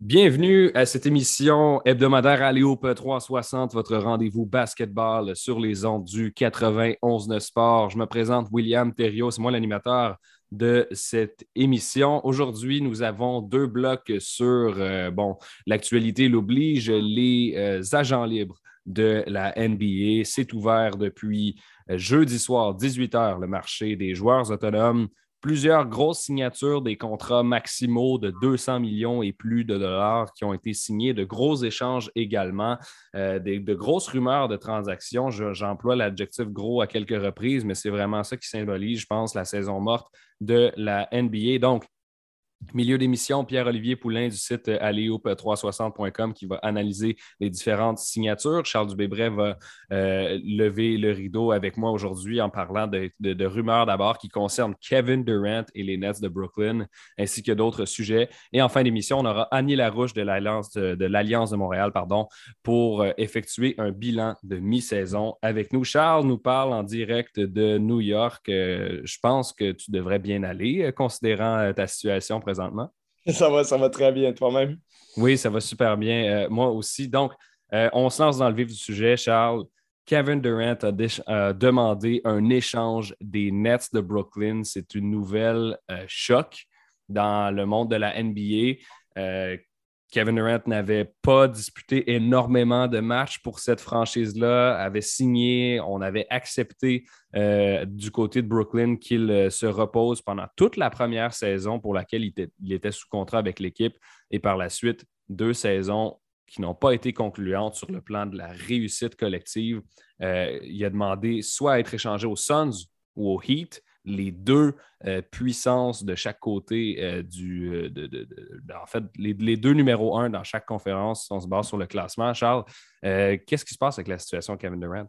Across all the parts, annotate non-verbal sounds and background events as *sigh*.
Bienvenue à cette émission hebdomadaire Aléope 360, votre rendez-vous basketball sur les ondes du 91 Sport. Je me présente William Thériault, c'est moi l'animateur de cette émission. Aujourd'hui, nous avons deux blocs sur euh, bon, l'actualité l'oblige, les euh, agents libres de la NBA. C'est ouvert depuis euh, jeudi soir, 18h, le marché des joueurs autonomes plusieurs grosses signatures des contrats maximaux de 200 millions et plus de dollars qui ont été signés, de gros échanges également, euh, de grosses rumeurs de transactions. J'emploie l'adjectif gros à quelques reprises, mais c'est vraiment ça qui symbolise, je pense, la saison morte de la NBA. Donc, Milieu d'émission, Pierre-Olivier Poulain du site aléop360.com qui va analyser les différentes signatures. Charles Dubébret va euh, lever le rideau avec moi aujourd'hui en parlant de, rumeurs d'abord qui concernent Kevin Durant et les Nets de Brooklyn, ainsi que d'autres sujets. Et en fin d'émission, on aura Annie Larouche de l'Alliance de, Montréal pardon, pour euh, effectuer un bilan de mi-saison avec nous. Charles nous parle en direct de New York. Euh, je pense que tu devrais bien aller, considérant ta situation présentement? *laughs* Ça va, ça va très bien, toi-même? Oui, ça va super bien. Euh, moi aussi. Donc, euh, on se lance dans le vif du sujet, Charles. Kevin Durant a, demandé un échange des Nets de Brooklyn. C'est une nouvelle euh, choc dans le monde de la NBA. Kevin Durant n'avait pas disputé énormément de matchs pour cette franchise-là, avait signé, on avait accepté euh, du côté de Brooklyn qu'il euh, se repose pendant toute la première saison pour laquelle il était, sous contrat avec l'équipe et par la suite deux saisons qui n'ont pas été concluantes sur le plan de la réussite collective. Euh, il a demandé soit à être échangé aux Suns ou aux Heat les deux euh, puissances de chaque côté euh, du. Euh, en fait, les, deux numéros un dans chaque conférence, on se base sur le classement. Charles, qu'est-ce qui se passe avec la situation de Kevin Durant?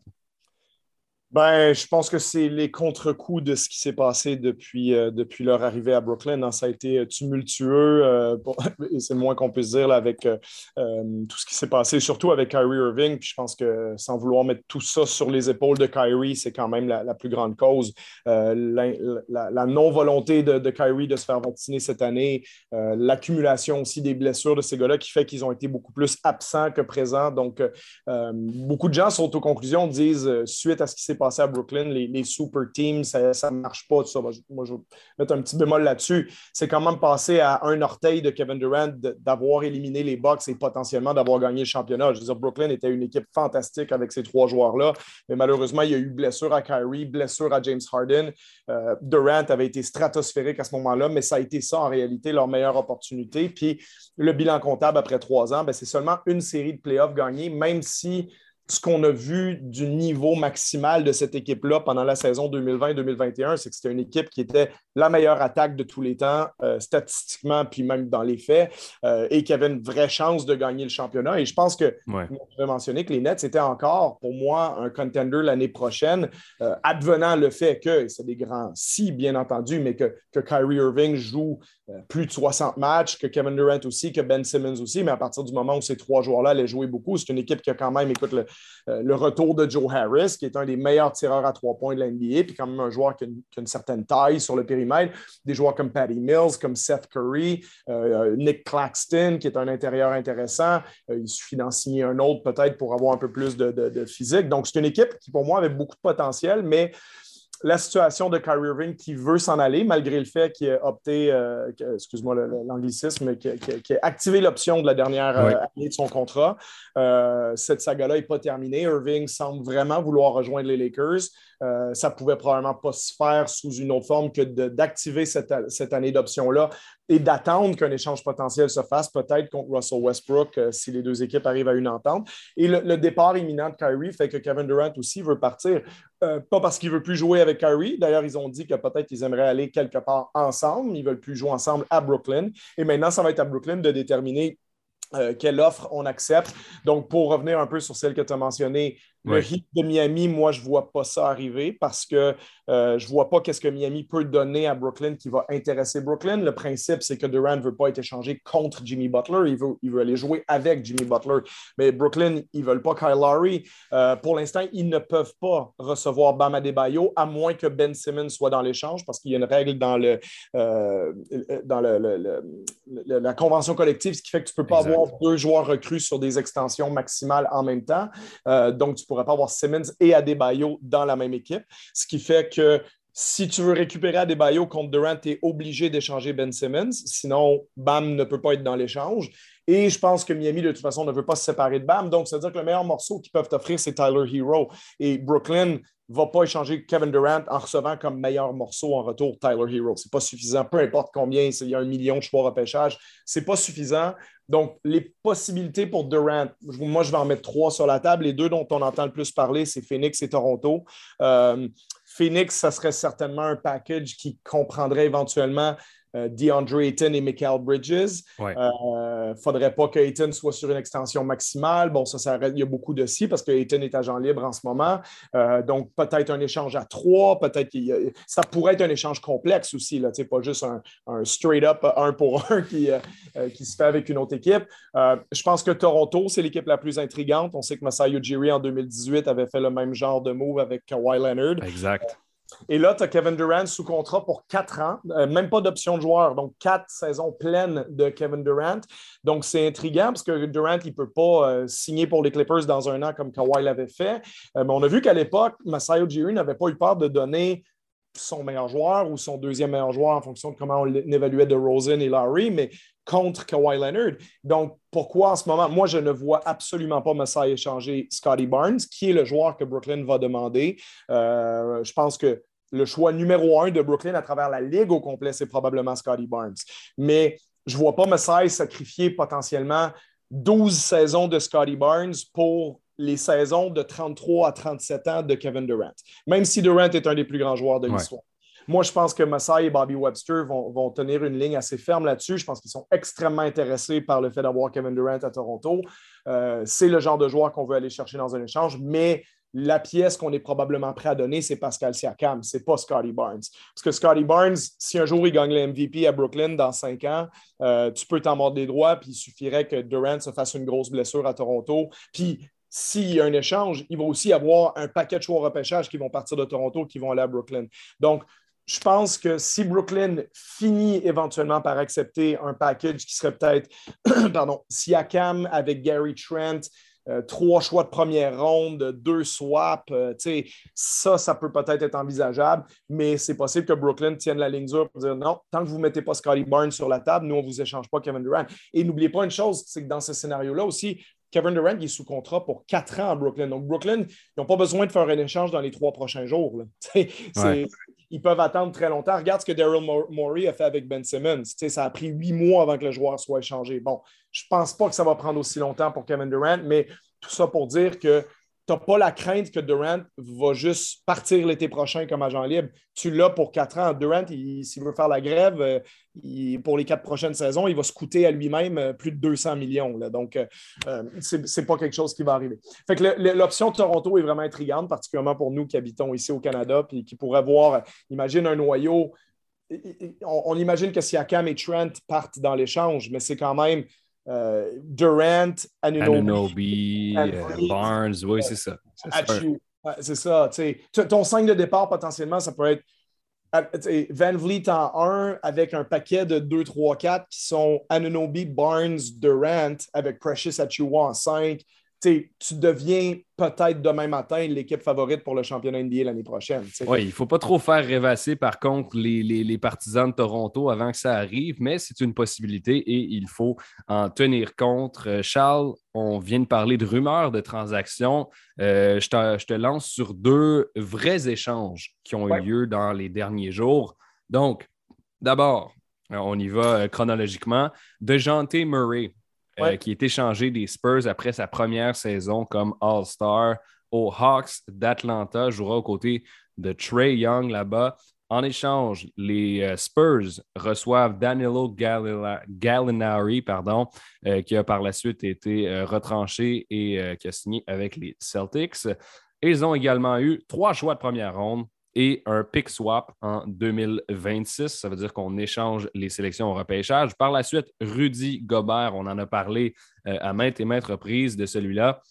Ben, je pense que c'est les contre-coups de ce qui s'est passé depuis, euh, depuis leur arrivée à Brooklyn. Hein. Ça a été euh, tumultueux, euh, *laughs* c'est le moins qu'on puisse dire avec tout ce qui s'est passé, surtout avec Kyrie Irving. Puis je pense que sans vouloir mettre tout ça sur les épaules de Kyrie, c'est quand même la, plus grande cause. La, non-volonté de, de, Kyrie de se faire vacciner cette année, l'accumulation aussi des blessures de ces gars-là qui fait qu'ils ont été beaucoup plus absents que présents. Donc, beaucoup de gens sont aux conclusions, disent, suite à ce qui s'est passé à Brooklyn, les, super teams, ça ne marche pas. Tout ça. Moi, je vais mettre un petit bémol là-dessus. C'est quand même passé à un orteil de Kevin Durant d'avoir éliminé les Bucks et potentiellement d'avoir gagné le championnat. Je veux dire, Brooklyn était une équipe fantastique avec ces trois joueurs-là, mais malheureusement, il y a eu blessure à Kyrie, blessure à James Harden. Euh, Durant avait été stratosphérique à ce moment-là, mais ça a été ça en réalité leur meilleure opportunité. Puis le bilan comptable après trois ans, ben, c'est seulement une série de playoffs gagnés, même si ce qu'on a vu du niveau maximal de cette équipe-là pendant la saison 2020-2021, c'est que c'était une équipe qui était la meilleure attaque de tous les temps, euh, statistiquement, puis même dans les faits, euh, et qui avait une vraie chance de gagner le championnat. Et je pense que, ouais. je mentionner que les Nets étaient encore, pour moi, un contender l'année prochaine, euh, advenant le fait que, c'est des grands si, bien entendu, mais que, que Kyrie Irving joue plus de 60 matchs, que Kevin Durant aussi, que Ben Simmons aussi, mais à partir du moment où ces trois joueurs-là allaient jouer beaucoup, c'est une équipe qui a quand même, écoute, le, euh, le retour de Joe Harris, qui est un des meilleurs tireurs à trois points de l'NBA, puis quand même un joueur qui a, une, certaine taille sur le périmètre. Des joueurs comme Patty Mills, comme Seth Curry, euh, Nick Claxton, qui est un intérieur intéressant. Euh, il suffit d'en signer un autre peut-être pour avoir un peu plus de physique. Donc, c'est une équipe qui, pour moi, avait beaucoup de potentiel, mais la situation de Kyrie Irving qui veut s'en aller, malgré le fait qu'il a opté, euh, excuse-moi l'anglicisme, qui, a activé l'option de la dernière euh, année de son contrat. Euh, cette saga-là n'est pas terminée. Irving semble vraiment vouloir rejoindre les Lakers. Euh, ça pouvait probablement pas se faire sous une autre forme que d'activer cette, année d'option-là et d'attendre qu'un échange potentiel se fasse, peut-être contre Russell Westbrook, euh, si les deux équipes arrivent à une entente. Et le, départ imminent de Kyrie fait que Kevin Durant aussi veut partir. Euh, pas parce qu'il veut plus jouer avec Kyrie. D'ailleurs, ils ont dit que peut-être qu'ils aimeraient aller quelque part ensemble. Ils veulent plus jouer ensemble à Brooklyn. Et maintenant, ça va être à Brooklyn de déterminer quelle offre on accepte. Donc, pour revenir un peu sur celle que tu as mentionnée, Le Heat de Miami, moi, je ne vois pas ça arriver parce que euh, je ne vois pas qu'est-ce que Miami peut donner à Brooklyn qui va intéresser Brooklyn. Le principe, c'est que Durant ne veut pas être échangé contre Jimmy Butler. Il veut, il veut aller jouer avec Jimmy Butler. Mais Brooklyn, ils ne veulent pas Kyle Lowry. Euh, pour l'instant, ils ne peuvent pas recevoir Bam Adebayo à moins que Ben Simmons soit dans l'échange parce qu'il y a une règle dans, le, euh, dans le, la convention collective, ce qui fait que tu ne peux pas avoir deux joueurs recrues sur des extensions maximales en même temps. donc, tu pourrais pas avoir Simmons et Adebayo dans la même équipe, ce qui fait que si tu veux récupérer Adebayo contre Durant, tu es obligé d'échanger Ben Simmons. Sinon, Bam ne peut pas être dans l'échange. Et je pense que Miami, de toute façon, ne veut pas se séparer de Bam. Donc, c'est-à-dire que le meilleur morceau qu'ils peuvent t'offrir, c'est Tyler Hero. Et Brooklyn ne va pas échanger Kevin Durant en recevant comme meilleur morceau en retour Tyler Hero. Ce n'est pas suffisant. Peu importe combien, il y a un million de choix repêchage. Ce n'est pas suffisant. Donc, les possibilités pour Durant, moi, je vais en mettre trois sur la table. Les deux dont on entend le plus parler, c'est Phoenix et Toronto. Euh, Phoenix, ça serait certainement un package qui comprendrait éventuellement DeAndre Ayton et Michael Bridges. Il ne euh, faudrait pas que Ayton soit sur une extension maximale. Bon, ça, ça il y a beaucoup de si parce que Ayton est agent libre en ce moment. Euh, donc, peut-être un échange à trois, peut-être ça pourrait être un échange complexe aussi, là, pas juste un, straight-up un pour *laughs* un qui, qui se fait avec une autre équipe. je pense que Toronto, c'est l'équipe la plus intrigante. On sait que Masai Ujiri en 2018 avait fait le même genre de move avec Kawhi Leonard. Exact. Et là, tu as Kevin Durant sous contrat pour quatre ans, euh, même pas d'option de joueur, donc quatre saisons pleines de Kevin Durant. Donc, c'est intriguant parce que Durant, il ne peut pas euh, signer pour les Clippers dans un an comme Kawhi l'avait fait. Euh, mais on a vu qu'à l'époque, Masai Ujiri n'avait pas eu peur de donner son meilleur joueur ou son deuxième meilleur joueur en fonction de comment on évaluait de Rosen et Larry, mais contre Kawhi Leonard. Donc, pourquoi en ce moment, moi, je ne vois absolument pas Messiah échanger Scotty Barnes, qui est le joueur que Brooklyn va demander. Euh, je pense que le choix numéro un de Brooklyn à travers la ligue au complet, c'est probablement Scotty Barnes. Mais je ne vois pas Messiah sacrifier potentiellement 12 saisons de Scotty Barnes pour les saisons de 33 à 37 ans de Kevin Durant, même si Durant est un des plus grands joueurs de l'histoire. Moi, je pense que Masai et Bobby Webster vont, tenir une ligne assez ferme là-dessus. Je pense qu'ils sont extrêmement intéressés par le fait d'avoir Kevin Durant à Toronto. Euh, c'est le genre de joueur qu'on veut aller chercher dans un échange, mais la pièce qu'on est probablement prêt à donner, c'est Pascal Siakam, c'est pas Scotty Barnes. Parce que Scotty Barnes, si un jour il gagne le MVP à Brooklyn dans cinq ans, euh, tu peux t'en mordre des droits, puis il suffirait que Durant se fasse une grosse blessure à Toronto. Puis s'il y a un échange, il va aussi avoir un paquet de choix repêchage qui vont partir de Toronto, qui vont aller à Brooklyn. Donc, je pense que si Brooklyn finit éventuellement par accepter un package qui serait peut-être, *clears throat* pardon, Siakam avec Gary Trent, euh, trois choix de première ronde, deux swaps, euh, ça, ça peut peut-être être envisageable, mais c'est possible que Brooklyn tienne la ligne dure pour dire non, tant que vous ne mettez pas Scotty Barnes sur la table, nous, on ne vous échange pas Kevin Durant. Et n'oubliez pas une chose, c'est que dans ce scénario-là aussi, Kevin Durant est sous contrat pour quatre ans à Brooklyn. Donc, Brooklyn, ils n'ont pas besoin de faire un échange dans les trois prochains jours. *laughs* Ils peuvent attendre très longtemps. Regarde ce que Daryl Morey a fait avec Ben Simmons. ça a pris huit mois avant que le joueur soit échangé. Bon, je ne pense pas que ça va prendre aussi longtemps pour Kevin Durant, mais tout ça pour dire que n'as pas la crainte que Durant va juste partir l'été prochain comme agent libre. Tu l'as pour quatre ans. Durant, s'il veut faire la grève euh, pour les quatre prochaines saisons, il va se coûter à lui-même euh, plus de 200 millions. Donc, euh, ce n'est pas quelque chose qui va arriver. Fait que l'option Toronto est vraiment intrigante, particulièrement pour nous qui habitons ici au Canada, puis qui pourraient voir, imagine un noyau. On, imagine que Siakam et Trent partent dans l'échange, mais c'est quand même euh, Durant, Anunobi, euh, Barnes, oui, c'est ça. C'est ça. Ton 5 de départ, potentiellement, ça peut être Van Vliet en 1 avec un paquet de 2, 3, 4 qui sont Anunobi, Barnes, Durant avec Precious Achua en 5 tu deviens peut-être demain matin l'équipe favorite pour le championnat NBA l'année prochaine. Oui, il ne faut pas trop faire rêvasser, par contre, les, partisans de Toronto avant que ça arrive, mais c'est une possibilité et il faut en tenir compte. Euh, Charles, on vient de parler de rumeurs de transactions. Euh, je, te, lance sur deux vrais échanges qui ont eu lieu dans les derniers jours. Donc, d'abord, on y va euh, chronologiquement. De Janté Murray, euh, qui est échangé des Spurs après sa première saison comme All-Star aux Hawks d'Atlanta, jouera aux côtés de Trey Young là-bas. En échange, les euh, Spurs reçoivent Danilo Gallinari, pardon, euh, qui a par la suite été euh, retranché et qui a signé avec les Celtics. Ils ont également eu trois choix de première ronde et un pick swap en 2026. Ça veut dire qu'on échange les sélections au repêchage. Par la suite, Rudy Gobert, on en a parlé à maintes et maintes reprises de celui-là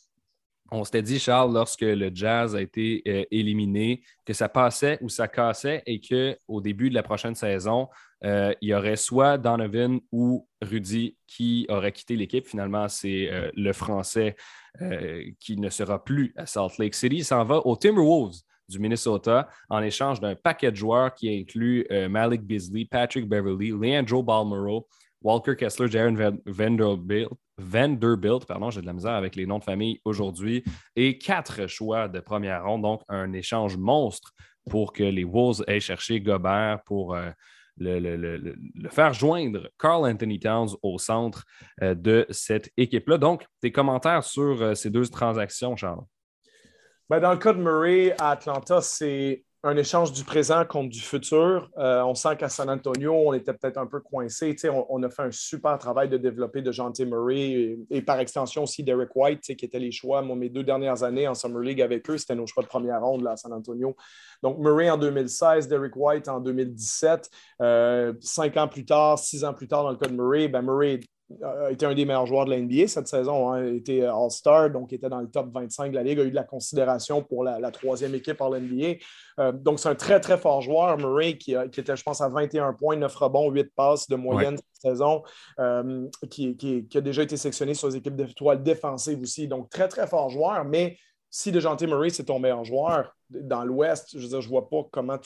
on s'était dit, Charles, lorsque le jazz a été euh, éliminé, que ça passait ou ça cassait et qu'au début de la prochaine saison, euh, il y aurait soit Donovan ou Rudy qui aurait quitté l'équipe. Finalement, c'est euh, le Français qui ne sera plus à Salt Lake City. Il s'en va aux Timberwolves du Minnesota en échange d'un paquet de joueurs qui inclut Malik Beasley, Patrick Beverly, Leandro Balmero, Walker Kessler, Jaron Vanderbilt, Vanderbilt, pardon, j'ai de la misère avec les noms de famille aujourd'hui, et quatre choix de première ronde, donc un échange monstre pour que les Wolves aient cherché Gobert pour euh, le, faire joindre Carl Anthony Towns au centre euh, de cette équipe-là. Donc, tes commentaires sur euh, ces deux transactions, Charles? Ben, dans le cas de Murray à Atlanta, c'est un échange du présent contre du futur. Euh, on sent qu'à San Antonio, on était peut-être un peu coincé. On, a fait un super travail de développer de Jean Murray et, par extension aussi Derek White, qui étaient les choix. Mes deux dernières années en Summer League avec eux, c'était nos choix de première ronde là, à San Antonio. Donc, Murray en 2016, Derek White en 2017. Euh, cinq ans plus tard, six ans plus tard, dans le cas de Murray, ben Murray a été un des meilleurs joueurs de la NBA cette saison. Hein. Il était All-Star, donc était dans le top 25 de la Ligue, a eu de la considération pour la, troisième équipe en NBA. Euh, donc, c'est un très, très fort joueur. Murray, qui, était, je pense, à 21 points, 9 rebonds, 8 passes de moyenne cette saison, euh, qui, a déjà été sélectionné sur les équipes d'étoiles défensives aussi. Donc, très, très fort joueur, mais si DeJounte Murray, c'est ton meilleur joueur dans l'Ouest, je veux vois pas comment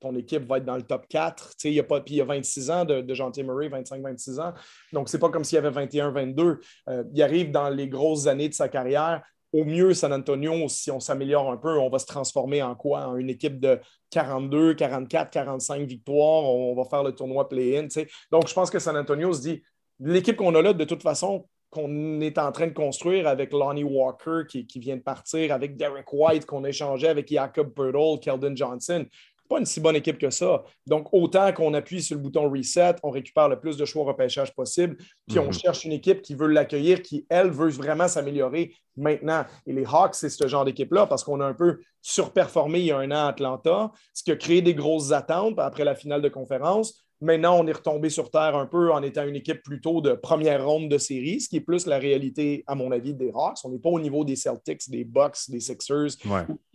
ton équipe va être dans le top 4. il y a pas, puis il y a 26 ans de, de Murray, 25-26 ans. Donc, c'est pas comme s'il y avait 21-22. Euh, il arrive dans les grosses années de sa carrière. Au mieux, San Antonio, si on s'améliore un peu, on va se transformer en quoi? En une équipe de 42, 44, 45 victoires. On va faire le tournoi play-in. Donc, je pense que San Antonio se dit l'équipe qu'on a là, de toute façon, qu'on est en train de construire avec Lonnie Walker qui, vient de partir, avec Derek White qu'on a échangé avec Jacob Purtle, Keldon Johnson. Pas une si bonne équipe que ça. Donc, autant qu'on appuie sur le bouton reset, on récupère le plus de choix au repêchage possible, puis on mhm. cherche une équipe qui veut l'accueillir, qui, elle, veut vraiment s'améliorer maintenant. Et les Hawks, c'est ce genre d'équipe-là parce qu'on a un peu surperformé il y a un an à Atlanta, ce qui a créé des grosses attentes après la finale de conférence. Maintenant, on est retombé sur Terre un peu en étant une équipe plutôt de première ronde de série, ce qui est plus la réalité, à mon avis, des Hawks. On n'est pas au niveau des Celtics, des Bucks, des Sixers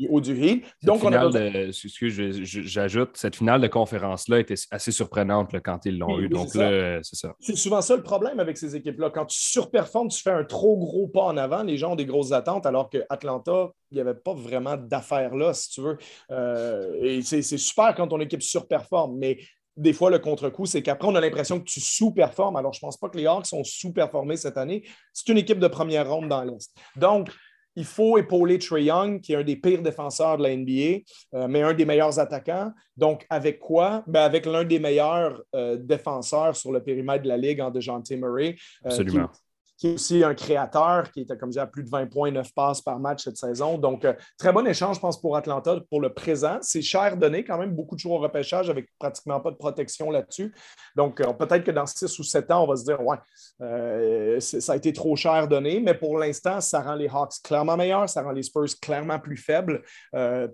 ou, du Heat. Donc, on a... j'ajoute, cette finale de conférence-là était assez surprenante quand ils l'ont eu. Donc là, c'est ça. C'est souvent ça le problème avec ces équipes-là. Quand tu surperformes, tu fais un trop gros pas en avant, les gens ont des grosses attentes, alors qu'Atlanta, il n'y avait pas vraiment d'affaires là, si tu veux. Euh, et c'est super quand ton équipe surperforme, mais des fois, le contre-coup, c'est qu'après, on a l'impression que tu sous-performes. Alors, je ne pense pas que les Hawks sont sous-performés cette année. C'est une équipe de première ronde dans l'Est. Donc, il faut épauler Trey Young, qui est un des pires défenseurs de la NBA, euh, mais un des meilleurs attaquants. Donc, avec quoi? Ben, avec l'un des meilleurs euh, défenseurs sur le périmètre de la Ligue en DeJounte Murray. Euh, Absolument est aussi un créateur, qui était comme à plus de 20 points, 9 passes par match cette saison. Donc, euh, très bon échange, je pense, pour Atlanta pour le présent. C'est cher donné, quand même, beaucoup de joueurs au repêchage avec pratiquement pas de protection là-dessus. Donc, euh, peut-être que dans 6 ou 7 ans, on va se dire, ouais, euh, ça a été trop cher donné, mais pour l'instant, ça rend les Hawks clairement meilleurs, ça rend les Spurs clairement plus faibles.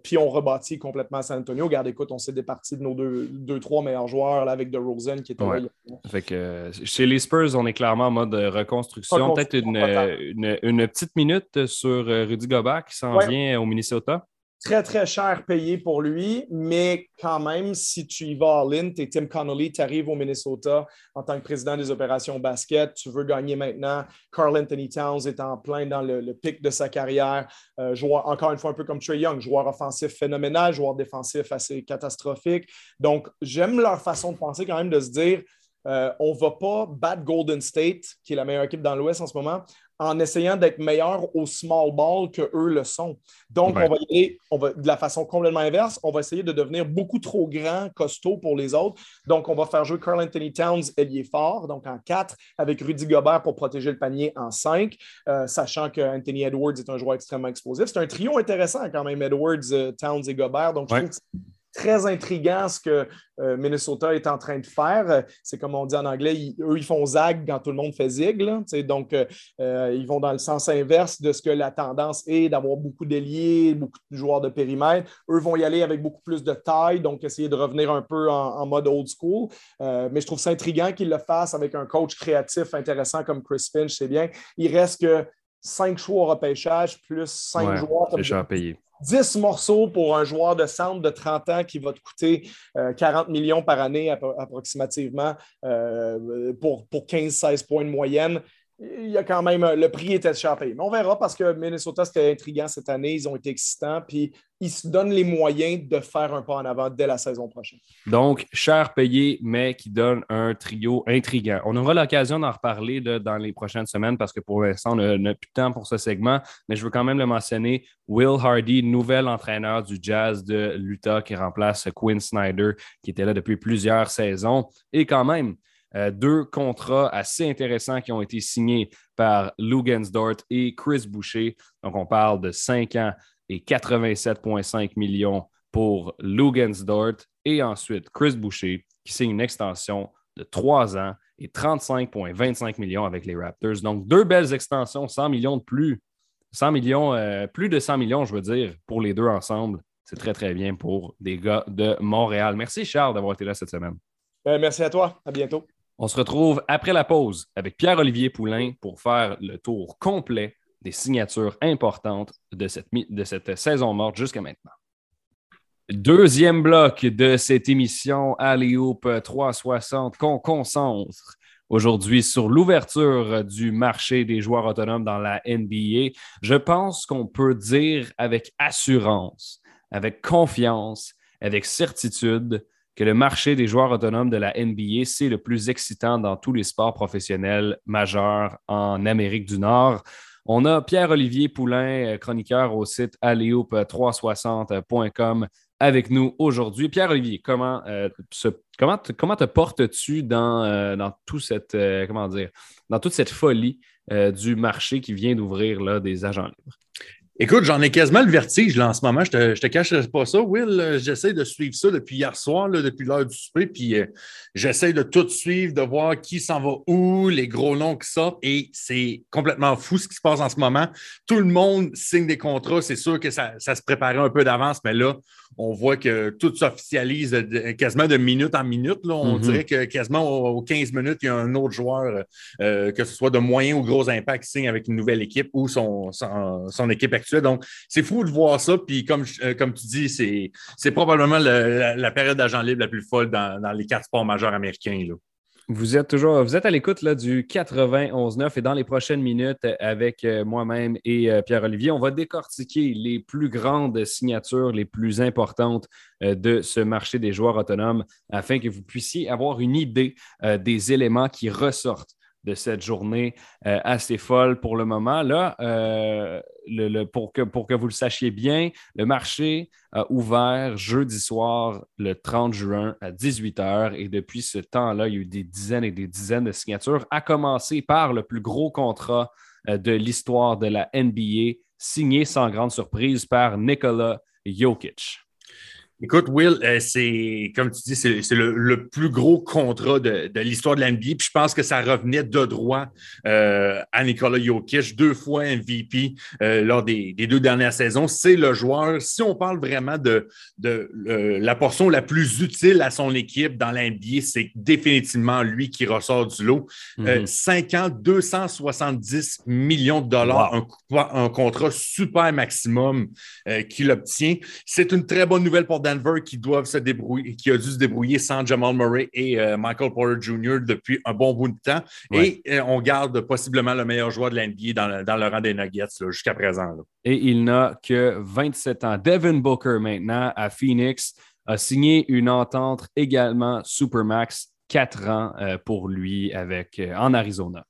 puis, on rebâtit complètement San Antonio. Regarde, écoute, on s'est départi de nos deux, deux, trois meilleurs joueurs là, avec DeRozan qui était là. Fait que, chez les Spurs, on est clairement en mode reconstruction Peut-être une, petite minute sur euh, Rudy Gobert qui s'en vient au Minnesota. Très, très cher payé pour lui, mais quand même, si tu y vas à l'in, tu es Tim Connolly, tu arrives au Minnesota en tant que président des opérations basket, tu veux gagner maintenant. Carl Anthony Towns est en plein dans le, pic de sa carrière. Euh, joueur, encore une fois, un peu comme Trey Young, joueur offensif phénoménal, joueur défensif assez catastrophique. Donc, j'aime leur façon de penser quand même de se dire euh, on ne va pas battre Golden State, qui est la meilleure équipe dans l'Ouest en ce moment, en essayant d'être meilleur au small ball que eux le sont. Donc, on va y aller on va, de la façon complètement inverse. On va essayer de devenir beaucoup trop grand, costaud pour les autres. Donc, on va faire jouer Carl Anthony Towns, ailier fort, donc en 4, avec Rudy Gobert pour protéger le panier en 5, euh, sachant que Anthony Edwards est un joueur extrêmement explosif. C'est un trio intéressant quand même, Edwards, euh, Towns et Gobert. Donc, je trouve que très intriguant ce que euh, Minnesota est en train de faire. C'est comme on dit en anglais, eux, ils font zag quand tout le monde fait zig. donc, euh, ils vont dans le sens inverse de ce que la tendance est d'avoir beaucoup d'ailiers, beaucoup de joueurs de périmètre. Eux vont y aller avec beaucoup plus de taille, donc essayer de revenir un peu en, mode old school. mais je trouve ça intriguant qu'ils le fassent avec un coach créatif intéressant comme Chris Finch, c'est bien. Il reste que cinq choix au repêchage plus cinq joueurs. Comme. 10 morceaux pour un joueur de centre de 30 ans qui va te coûter 40 euh, millions par année approximativement euh, pour, pour 15-16 points de moyenne il y a quand même le prix était payé. Mais on verra parce que Minnesota, c'était intriguant cette année. Ils ont été excitants. Puis ils se donnent les moyens de faire un pas en avant dès la saison prochaine. Donc, cher payé, mais qui donne un trio intriguant. On aura l'occasion d'en reparler dans les prochaines semaines parce que pour l'instant, on n'a plus de temps pour ce segment. Mais je veux quand même le mentionner. Will Hardy, nouvel entraîneur du Jazz de l'Utah qui remplace Quinn Snyder, qui était là depuis plusieurs saisons. Et quand même, euh, deux contrats assez intéressants qui ont été signés par Lou Gensdort et Chris Boucher. Donc, on parle de 5 ans et 87,5 millions pour Lou Gensdort. Et ensuite, Chris Boucher qui signe une extension de 3 ans et 35,25 millions avec les Raptors. Donc, deux belles extensions, 100 millions de plus. 100 millions, euh, plus de 100 millions, je veux dire, pour les deux ensemble. C'est très, très bien pour des gars de Montréal. Merci, Charles, d'avoir été là cette semaine. Euh, merci à toi. À bientôt. On se retrouve après la pause avec Pierre-Olivier Poulain pour faire le tour complet des signatures importantes de cette, saison morte jusqu'à maintenant. Deuxième bloc de cette émission Alley-Hoop 360 qu'on concentre aujourd'hui sur l'ouverture du marché des joueurs autonomes dans la NBA. Je pense qu'on peut dire avec assurance, avec confiance, avec certitude que le marché des joueurs autonomes de la NBA, c'est le plus excitant dans tous les sports professionnels majeurs en Amérique du Nord. On a Pierre-Olivier Poulain, euh, chroniqueur au site aleoup360.com avec nous aujourd'hui. Pierre-Olivier, comment, euh, comment, comment te portes-tu dans, euh, dans toute cette folie du marché qui vient d'ouvrir des agents libres? Écoute, j'en ai quasiment le vertige là, en ce moment. Je te, je te cache pas ça, Will. J'essaie de suivre ça depuis hier soir, là, depuis l'heure du souper, puis euh, j'essaie de tout suivre, de voir qui s'en va où, les gros noms qui sortent, et c'est complètement fou ce qui se passe en ce moment. Tout le monde signe des contrats. C'est sûr que ça, ça se préparait un peu d'avance, mais là, on voit que tout s'officialise quasiment de minute en minute. Là. On mhm. dirait que quasiment aux, 15 minutes, il y a un autre joueur, euh, que ce soit de moyen ou gros impact, qui signe avec une nouvelle équipe ou son, son, équipe actuelle. Donc, c'est fou de voir ça. Puis, comme, euh, comme tu dis, c'est probablement la, période d'agent libre la plus folle dans, les quatre sports majeurs américains. Là. Vous êtes toujours vous êtes à l'écoute du 91-9 et dans les prochaines minutes avec euh, moi-même et euh, Pierre-Olivier, on va décortiquer les plus grandes signatures, les plus importantes de ce marché des joueurs autonomes afin que vous puissiez avoir une idée des éléments qui ressortent de cette journée euh, assez folle pour le moment. Euh, le, pour, que, pour que vous le sachiez bien, le marché a ouvert jeudi soir, le 30 juin à 18h. Et depuis ce temps-là, il y a eu des dizaines et des dizaines de signatures, à commencer par le plus gros contrat euh, de l'histoire de la NBA, signé sans grande surprise par Nikola Jokic. Écoute, Will, euh, c'est comme tu dis, c'est le, plus gros contrat de, l'histoire de l'NBA. Puis je pense que ça revenait de droit euh, à Nikola Jokic, deux fois MVP euh, lors des, deux dernières saisons. C'est le joueur, si on parle vraiment de, de la portion la plus utile à son équipe dans l'NBA, c'est définitivement lui qui ressort du lot. Mm 5 ans, 270 millions de dollars, un, un, contrat super maximum qu'il obtient. C'est une très bonne nouvelle pour Denver qui doivent se débrouiller, qui a dû se débrouiller sans Jamal Murray et euh, Michael Porter Jr. depuis un bon bout de temps. Et euh, on garde possiblement le meilleur joueur de l'NBA dans, dans, le rang des Nuggets jusqu'à présent. Et il n'a que 27 ans. Devin Booker maintenant à Phoenix a signé une entente également Supermax, 4 ans euh, pour lui avec, en Arizona.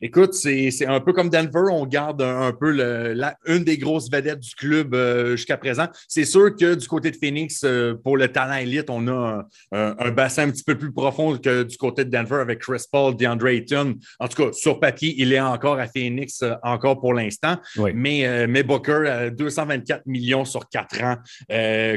Écoute, c'est un peu comme Denver, on garde un, peu la, une des grosses vedettes du club euh, jusqu'à présent. C'est sûr que du côté de Phoenix, euh, pour le talent élite, on a un, bassin un petit peu plus profond que du côté de Denver avec Chris Paul, DeAndre Ayton. En tout cas, sur papier, il est encore à Phoenix, euh, encore pour l'instant. Mais, mais Booker, 224 millions sur quatre ans.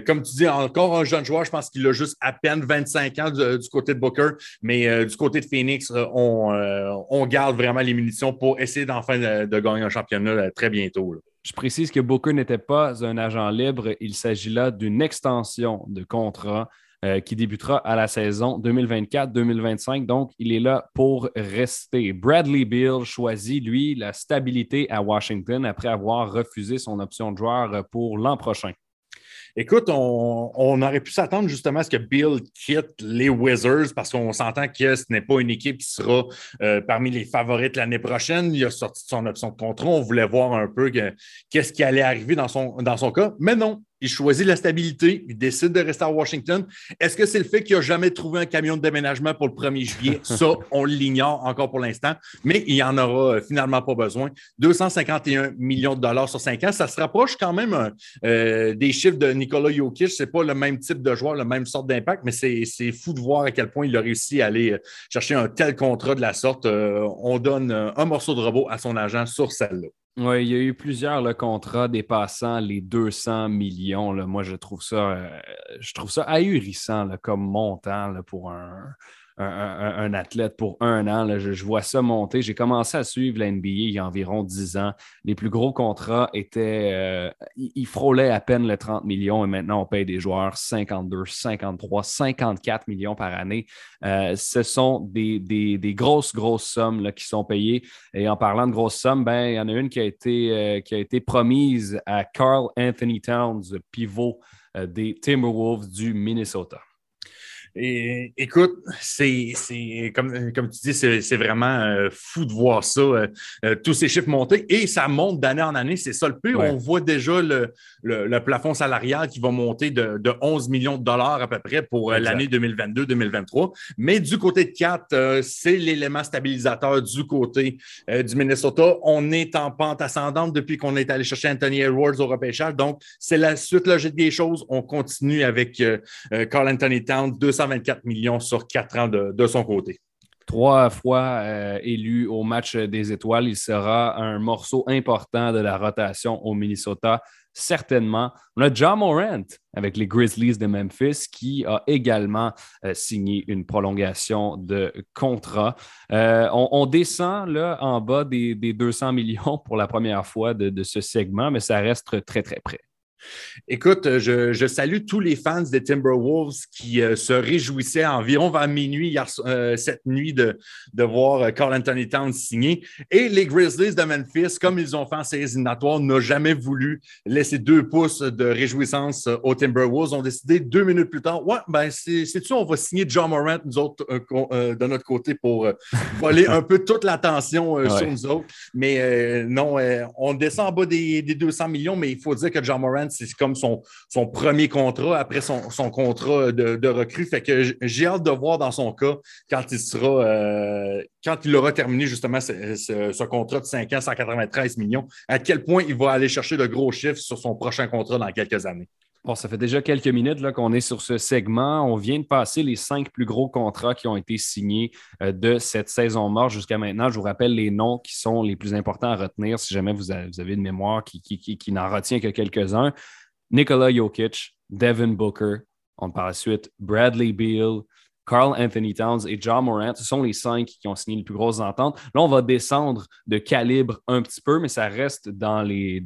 comme tu dis, encore un jeune joueur, je pense qu'il a juste à peine 25 ans du, côté de Booker. Mais du côté de Phoenix, on, on garde vraiment les munitions pour essayer d'enfin de, gagner un championnat euh, très bientôt. Je précise que Booker n'était pas un agent libre. Il s'agit là d'une extension de contrat euh, qui débutera à la saison 2024-2025. Donc, il est là pour rester. Bradley Bill choisit, lui, la stabilité à Washington après avoir refusé son option de joueur pour l'an prochain. Écoute, on, aurait pu s'attendre justement à ce que Bill quitte les Wizards parce qu'on s'entend que ce n'est pas une équipe qui sera euh, parmi les favorites l'année prochaine. Il a sorti son option de contrat. On voulait voir un peu qu'est-ce qui allait arriver dans son, dans son cas. Mais non, il choisit la stabilité, il décide de rester à Washington. Est-ce que c'est le fait qu'il n'a jamais trouvé un camion de déménagement pour le 1er juillet? *laughs* Ça, on l'ignore encore pour l'instant, mais il n'y en aura euh, finalement pas besoin. 251 millions de dollars sur 5 ans, ça se rapproche quand même euh, des chiffres de Nikola Jokic. Ce n'est pas le même type de joueur, le même sorte d'impact, mais c'est fou de voir à quel point il a réussi à aller euh, chercher un tel contrat de la sorte. on donne un morceau de robot à son agent sur celle-là. Oui, il y a eu plusieurs contrats dépassant les 200 millions. Là. Moi, je trouve ça, euh, je trouve ça ahurissant comme montant pour un, un, athlète pour un an. je, vois ça monter. J'ai commencé à suivre la NBA il y a environ 10 ans. Les plus gros contrats étaient. Euh, ils frôlaient à peine le 30 millions et maintenant on paye des joueurs 52, 53, 54 millions par année. Euh, ce sont des, grosses, grosses sommes qui sont payées. Et en parlant de grosses sommes, ben, il y en a une qui a été, euh, qui a été promise à Carl Anthony Towns, pivot des Timberwolves du Minnesota. Et, écoute, c'est comme, comme tu dis, c'est vraiment euh, fou de voir ça, euh, euh, tous ces chiffres monter. Et ça monte d'année en année, c'est ça le pire. On voit déjà le, le, plafond salarial qui va monter de, de, 11 millions de dollars à peu près pour l'année 2022-2023. Mais du côté de 4, c'est l'élément stabilisateur du côté du Minnesota. On est en pente ascendante depuis qu'on est allé chercher Anthony Edwards au repêchage. Donc, c'est la suite logique des choses. On continue avec Carl Anthony Towns, 200 124 millions sur quatre ans de, son côté. Trois fois euh, élu au match des étoiles, il sera un morceau important de la rotation au Minnesota, certainement. On a John Morant avec les Grizzlies de Memphis qui a également euh, signé une prolongation de contrat. Euh, on, descend là en bas des, 200 millions pour la première fois de ce segment, mais ça reste très, très près. Écoute, je, salue tous les fans des Timberwolves qui euh, se réjouissaient environ vers minuit euh, cette nuit de, de voir euh, Carl Anthony Towns signer. Et les Grizzlies de Memphis, comme ils ont fait en séries éliminatoires, n'ont jamais voulu laisser deux pouces de réjouissance aux Timberwolves. ont décidé deux minutes plus tard, ouais, ben c'est-tu, on va signer John Morant, nous autres, de notre côté, pour *laughs* voler un peu toute l'attention sur nous autres. Mais non, on descend en bas des, des 200 millions, mais il faut dire que John Morant, c'est comme son, son premier contrat après son, contrat de, recrue. Fait que j'ai hâte de voir dans son cas quand il sera euh, quand il aura terminé justement ce, contrat de 5 ans, 193 millions, à quel point il va aller chercher de gros chiffres sur son prochain contrat dans quelques années. Bon, ça fait déjà quelques minutes qu'on est sur ce segment. On vient de passer les cinq plus gros contrats qui ont été signés euh, de cette saison morte jusqu'à maintenant. Je vous rappelle les noms qui sont les plus importants à retenir si jamais vous avez, une mémoire qui, qui n'en retient que quelques-uns. Nikola Jokic, Devin Booker, on par la suite Bradley Beal, Carl Anthony Towns et John Morant. Ce sont les cinq qui ont signé les plus grosses ententes. Là, on va descendre de calibre un petit peu, mais ça reste dans les,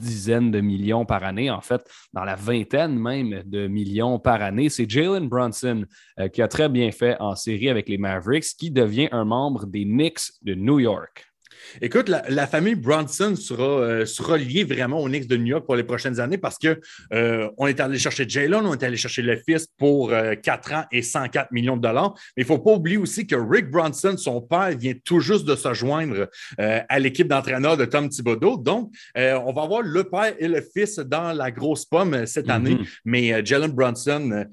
dizaines de millions par année, en fait, dans la vingtaine même de millions par année. C'est Jalen Brunson euh, qui a très bien fait en série avec les Mavericks, qui devient un membre des Knicks de New York. Écoute, la, famille Bronson sera, euh, sera, liée vraiment aux Knicks de New York pour les prochaines années parce qu'on euh, est allé chercher Jalen, on est allé chercher le fils pour 4 euh, ans et 104 millions de dollars. Mais il ne faut pas oublier aussi que Rick Bronson, son père, vient tout juste de se joindre à l'équipe d'entraîneur de Tom Thibodeau. Donc, on va avoir le père et le fils dans la grosse pomme cette mm-hmm. année. Mais Jalen Bronson,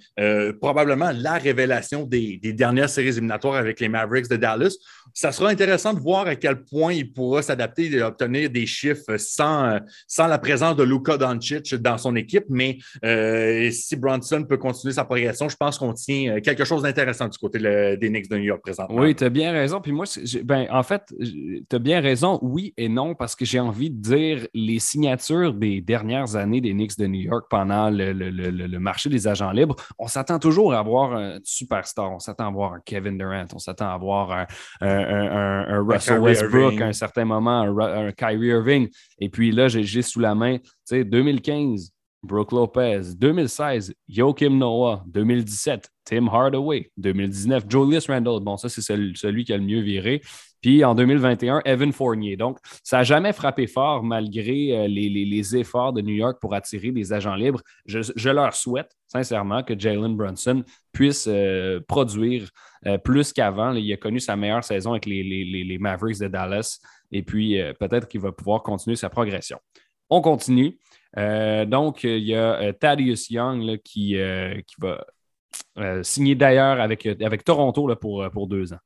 probablement la révélation des, des dernières séries éliminatoires avec les Mavericks de Dallas. Ça sera intéressant de voir à quel point il pourra s'adapter et obtenir des chiffres sans, sans la présence de Luka Doncic dans son équipe. Mais euh, si Bronson peut continuer sa progression, je pense qu'on tient euh, quelque chose d'intéressant du côté des Knicks de New York présentement. Oui, tu as bien raison. Puis moi, ben, en fait, tu as bien raison, oui et non, parce que j'ai envie de dire les signatures des dernières années des Knicks de New York pendant le, marché des agents libres, on s'attend toujours à avoir un superstar. On s'attend à avoir un Kevin Durant, on s'attend à avoir un, un Russell Westbrook, un certain moment, un, Kyrie Irving. Et puis là, j'ai sous la main, tu sais, 2015, Brooke Lopez. 2016, Joachim Noah. 2017, Tim Hardaway. 2019, Julius Randle. Bon, ça, c'est celui, qui a le mieux viré. Puis en 2021, Evan Fournier. Donc, ça n'a jamais frappé fort malgré euh, les, efforts de New York pour attirer des agents libres. Je, leur souhaite sincèrement que Jalen Brunson puisse euh, produire euh, plus qu'avant. Il a connu sa meilleure saison avec les, Mavericks de Dallas et puis euh, peut-être qu'il va pouvoir continuer sa progression. On continue. Euh, donc, il y a Thaddeus Young qui, va signer d'ailleurs avec, Toronto pour deux ans.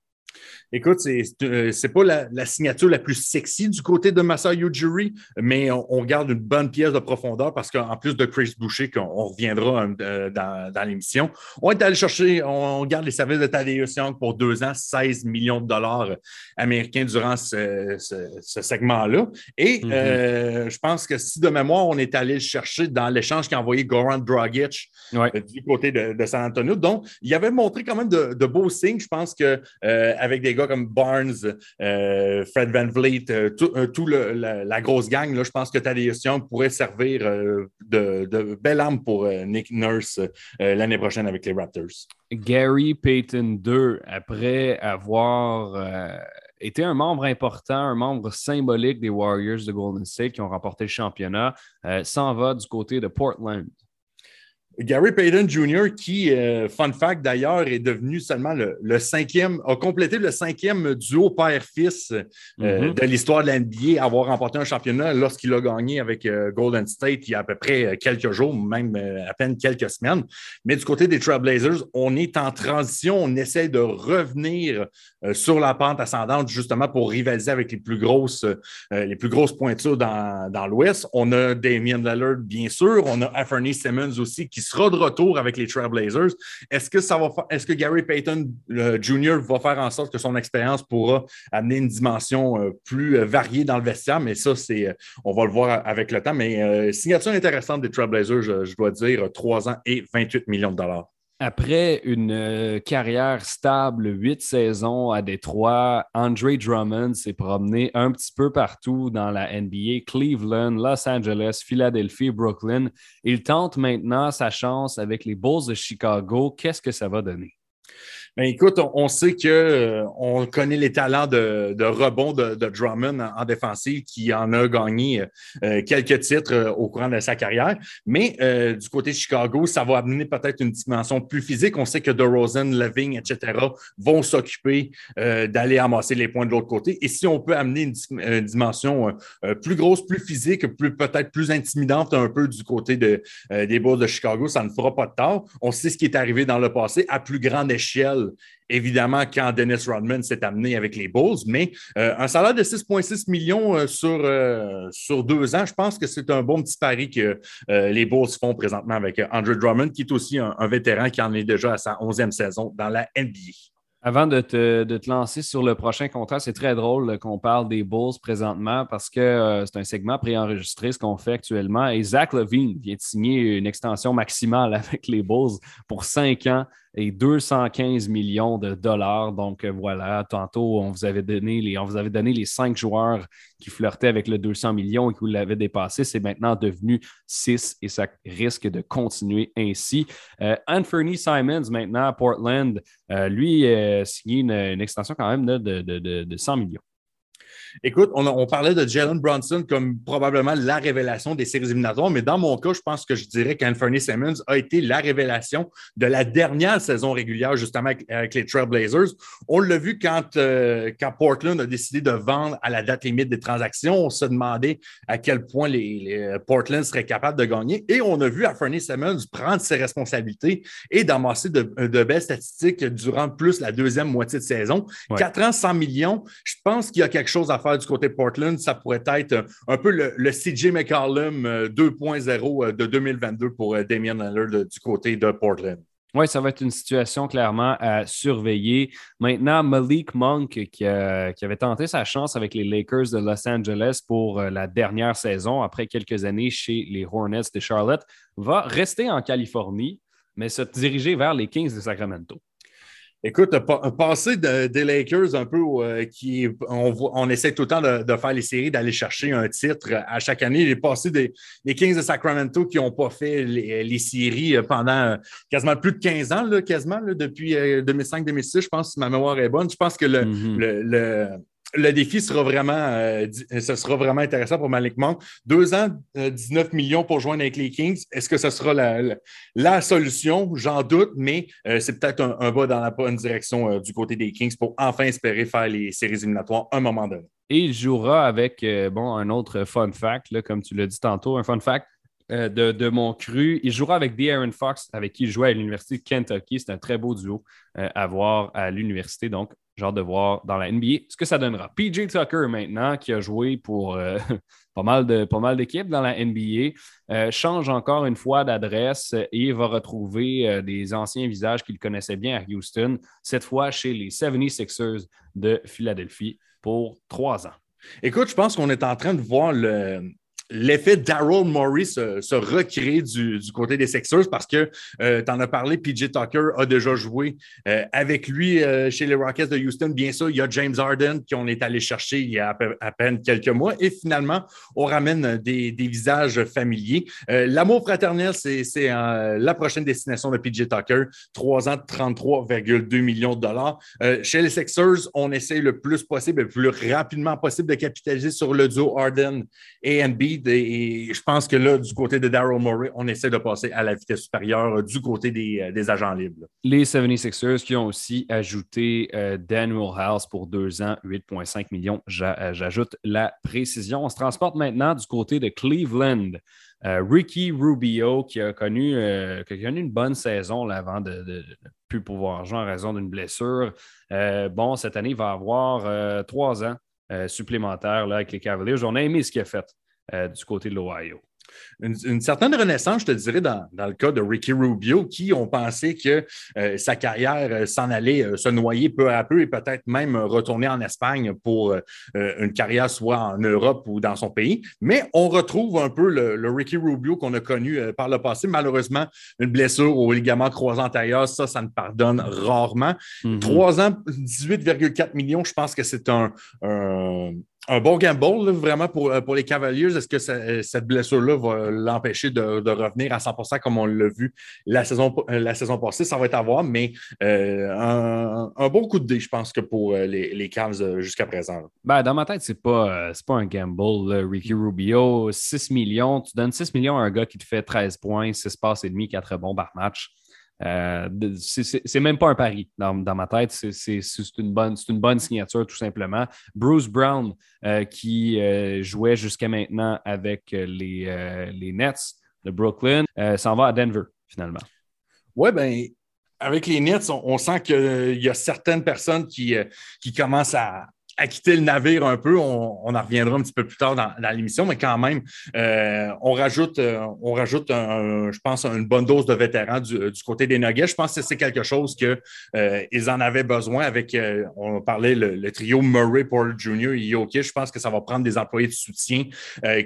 Écoute, c'est n'est euh, pas la, signature la plus sexy du côté de Masai Ujiri, mais on, garde une bonne pièce de profondeur parce qu'en plus de Chris Boucher, qu'on reviendra euh, dans, l'émission, on est allé chercher, on, garde les services de Tadeusz Young pour deux ans, 16 millions de dollars américains durant ce, segment-là. Et mm-hmm. euh, je pense que si de mémoire, on est allé le chercher dans l'échange qu'a envoyé Goran Dragic du côté de, San Antonio. Donc, il avait montré quand même de, beaux signes. Je pense qu'avec des gars comme Barnes, euh, Fred Van Vliet, euh, euh, la, grosse gang, là, je pense que Thaddeus Young pourrait servir de, de, belle arme pour Nick Nurse l'année prochaine avec les Raptors. Gary Payton 2, après avoir été un membre important, un membre symbolique des Warriors de Golden State qui ont remporté le championnat, s'en va du côté de Portland. Gary Payton Jr., qui, euh, fun fact d'ailleurs, est devenu seulement le, cinquième, a complété le cinquième duo père-fils euh, mm-hmm. de l'histoire de l'NBA à avoir remporté un championnat lorsqu'il a gagné avec euh, Golden State il y a à peu près quelques jours, même à peine quelques semaines. Mais du côté des Trailblazers, on est en transition, on essaie de revenir sur la pente ascendante justement pour rivaliser avec les plus grosses, les plus grosses pointures dans, dans l'Ouest. On a Damien Lillard, bien sûr, on a Anthony Simmons aussi qui sera de retour avec les Trailblazers. Est-ce que ça va est-ce que Gary Payton Jr. va faire en sorte que son expérience pourra amener une dimension euh, plus euh, variée dans le vestiaire? Mais ça, c'est euh, on va le voir avec le temps. Mais signature intéressante des Trailblazers, je dois dire, 3 ans et 28 millions de dollars. Après une euh, carrière stable, huit saisons à Détroit, Andre Drummond s'est promené un petit peu partout dans la NBA, Cleveland, Los Angeles, Philadelphie, Brooklyn. Il tente maintenant sa chance avec les Bulls de Chicago. Qu'est-ce que ça va donner? Mais écoute, on, sait que euh, on connaît les talents de, rebond de, Drummond en, défensive, qui en a gagné euh, quelques titres euh, au courant de sa carrière. Mais du côté de Chicago, ça va amener peut-être une dimension plus physique. On sait que DeRozan, Leving, etc. vont s'occuper d'aller amasser les points de l'autre côté. Et si on peut amener une, dimension plus grosse, plus physique, plus peut-être plus intimidante un peu du côté de, des Bulls de Chicago, ça ne fera pas de tort. On sait ce qui est arrivé dans le passé à plus grande échelle évidemment, quand Dennis Rodman s'est amené avec les Bulls, mais euh, un salaire de 6,6 millions euh, sur, euh, sur deux ans, je pense que c'est un bon petit pari que les Bulls font présentement avec Andrew Drummond, qui est aussi un, vétéran qui en est déjà à sa 11e saison dans la NBA. Avant de te, lancer sur le prochain contrat, c'est très drôle qu'on parle des Bulls présentement parce que c'est un segment préenregistré, ce qu'on fait actuellement. Et Zach Levine vient de signer une extension maximale *laughs* avec les Bulls pour cinq ans et 215 millions de dollars. Donc euh, voilà, tantôt, on vous avait donné les, on vous avait donné les cinq joueurs qui flirtaient avec le 200 millions et qui l'avaient dépassé. C'est maintenant devenu 6 et ça risque de continuer ainsi. Euh, Anthony Simons, maintenant à Portland, euh, lui a signé une, extension quand même de, de 100 millions. Écoute, on, parlait de Jalen Brunson comme probablement la révélation des séries éliminatoires, mais dans mon cas, je pense que je dirais qu'Anthony Simmons a été la révélation de la dernière saison régulière, justement avec, les Trailblazers. On l'a vu quand, euh, quand Portland a décidé de vendre à la date limite des transactions. On se demandait à quel point les, Portland seraient capables de gagner. Et on a vu Anthony Simmons prendre ses responsabilités et d'amasser de, belles statistiques durant plus la deuxième moitié de saison. Quatre ans, 100 millions. Je pense qu'il y a quelque chose à faire du côté Portland. Ça pourrait être un peu le, CJ McCollum 2.0 euh, euh, de 2022 pour euh, Damien Lillard du côté de Portland. Oui, ça va être une situation clairement à surveiller. Maintenant, Malik Monk, qui, avait tenté sa chance avec les Lakers de Los Angeles pour la dernière saison, après quelques années chez les Hornets de Charlotte, va rester en Californie, mais se diriger vers les Kings de Sacramento. Écoute, passer des Lakers un peu euh, qui on, on, essaie tout le temps de, faire les séries, d'aller chercher un titre à chaque année. Il est passé des, Kings de Sacramento qui n'ont pas fait les, séries pendant quasiment plus de 15 ans, là, quasiment, depuis 2005-2006, euh, je pense, si ma mémoire est bonne. Je pense que le, mm-hmm le défi sera vraiment, euh, ce sera vraiment intéressant pour Malik Monk. Deux ans, 19 euh, millions pour joindre avec les Kings. Est-ce que ce sera la, solution? J'en doute, mais euh, c'est peut-être un, un, dans la bonne direction du côté des Kings pour enfin espérer faire les séries éliminatoires un moment donné. Et il jouera avec, bon, un autre fun fact, là, comme tu l'as dit tantôt, un fun fact. De, mon cru. Il jouera avec De'Aaron Fox, avec qui il jouait à l'Université de Kentucky. C'est un très beau duo à voir à l'université. Donc, genre de voir dans la NBA ce que ça donnera. PJ Tucker, maintenant, qui a joué pour euh, *laughs* pas mal de pas mal d'équipes dans la NBA, euh, change encore une fois d'adresse et va retrouver euh, des anciens visages qu'il connaissait bien à Houston, cette fois chez les 76ers de Philadelphie pour trois ans. Écoute, je pense qu'on est en train de voir le, l'effet Daryl Morey se, recrée du, côté des Sixers parce que euh, tu en as parlé, PJ Tucker a déjà joué euh, avec lui euh, chez les Rockets de Houston. Bien sûr, il y a James Harden qu'on est allé chercher il y a à, peine quelques mois et finalement, on ramène des, visages familiers. L'amour fraternel, c'est la prochaine destination de PJ Tucker. Trois ans, 33,2 millions de dollars. chez les Sixers, on essaie le plus possible, le plus rapidement possible de capitaliser sur le duo Harden et et, je pense que là, du côté de Daryl Morey, on essaie de passer à la vitesse supérieure euh, du côté euh, des, agents libres. Les 76ers qui ont aussi ajouté euh, Daniel House pour deux ans, 8,5 millions. J'ajoute la précision. On se transporte maintenant du côté de Cleveland. Ricky Rubio, qui a, connu, une bonne saison avant de ne plus pouvoir jouer en raison d'une blessure. bon, cette année, il va avoir trois ans supplémentaires là, avec les Cavaliers. On a aimé ce qu'il a fait. Euh, du côté de l'Ohio une, certaine renaissance, je te dirais, dans, le cas de Ricky Rubio, qui ont pensé que euh, sa carrière euh, s'en allait euh, se noyer peu à peu et peut-être même retourner en Espagne pour une carrière soit en Europe ou dans son pays. Mais on retrouve un peu le, Ricky Rubio qu'on a connu par le passé. Malheureusement, une blessure au ligament croisant antérieur, ça, ça ne pardonne rarement. Mm-hmm. Trois ans, 18,4 millions, je pense que c'est un, un bon gamble vraiment pour, pour les Cavaliers. Est-ce que cette blessure-là va l'empêcher de, revenir à 100% comme on l'a vu la saison, la saison passée? Ça va être à voir, mais euh, un, bon coup de dé, je pense que pour euh, les, les Cavs euh, jusqu'à présent. Ben, dans ma tête, c'est pas, pas un gamble. Ricky Rubio, 6 millions. Tu donnes 6 millions à un gars qui te fait 13 points, 6 passes et demi, 4 bons par match. Euh, c'est même pas un pari dans, ma tête. C'est une, bonne, une bonne signature, tout simplement. Bruce Brown, euh, qui euh, jouait jusqu'à maintenant avec les, les Nets de Brooklyn, s'en va à Denver, finalement. Oui, ben avec les Nets, on, sent qu'il y a certaines personnes qui, qui commencent à, à quitter le navire un peu. On, en reviendra un petit peu plus tard dans, l'émission, mais quand même, euh, on rajoute, euh, on rajoute je pense, une bonne dose de vétérans du, côté des Nuggets. Je pense que c'est quelque chose qu'ils euh, en avaient besoin avec, on parlait le, trio Murray, Paul Jr. et Jokic. Je pense que ça va prendre des employés de soutien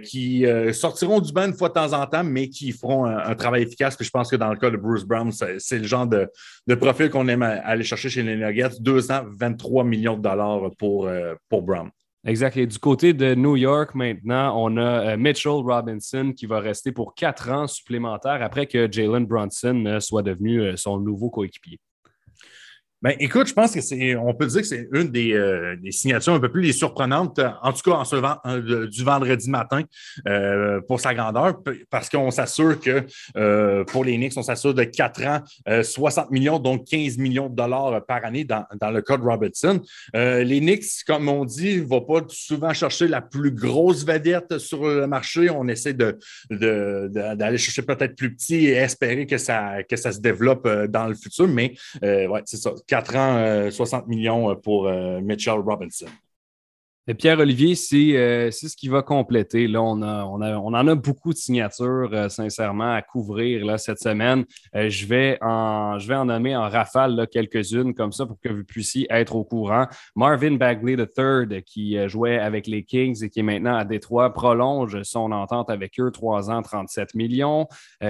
qui sortiront du banc une fois de temps en temps, mais qui feront un, travail efficace. Je pense que dans le cas de Bruce Brown, c'est le genre de, profil qu'on aime aller chercher chez les Nuggets. Deux ans, 23 millions de dollars pour euh, pour Brown. Exact. Et du côté de New York, maintenant, on a euh, Mitchell Robinson qui va rester pour quatre ans supplémentaires après que Jalen Brunson euh, soit devenu son nouveau coéquipier. Ben, écoute, je pense que c'est, on peut dire que c'est une des, euh, des, signatures un peu plus surprenantes, en tout cas en ce euh, du vendredi matin euh, pour sa grandeur, parce qu'on s'assure que pour les Knicks, on s'assure de 4 ans, 60 millions, donc 15 millions de dollars par année dans, dans le cas de Robertson. les Knicks, comme on dit, ne vont pas souvent chercher la plus grosse vedette sur le marché. On essaie de, de, d'aller chercher peut-être plus petit et espérer que ça, que ça se développe dans le futur, mais ouais, c'est ça 4 ans, 60 euh, millions euh, pour euh, Mitchell Robinson. Pierre-Olivier, c'est ce qui va compléter. On, on, en a beaucoup de signatures, sincèrement, à couvrir là, cette semaine. je, vais en, je en nommer en rafale quelques-unes comme ça pour que vous puissiez être au courant. Marvin Bagley III, qui jouait avec les Kings et qui est maintenant à Détroit, prolonge son entente avec eux, 3 ans, 37 millions.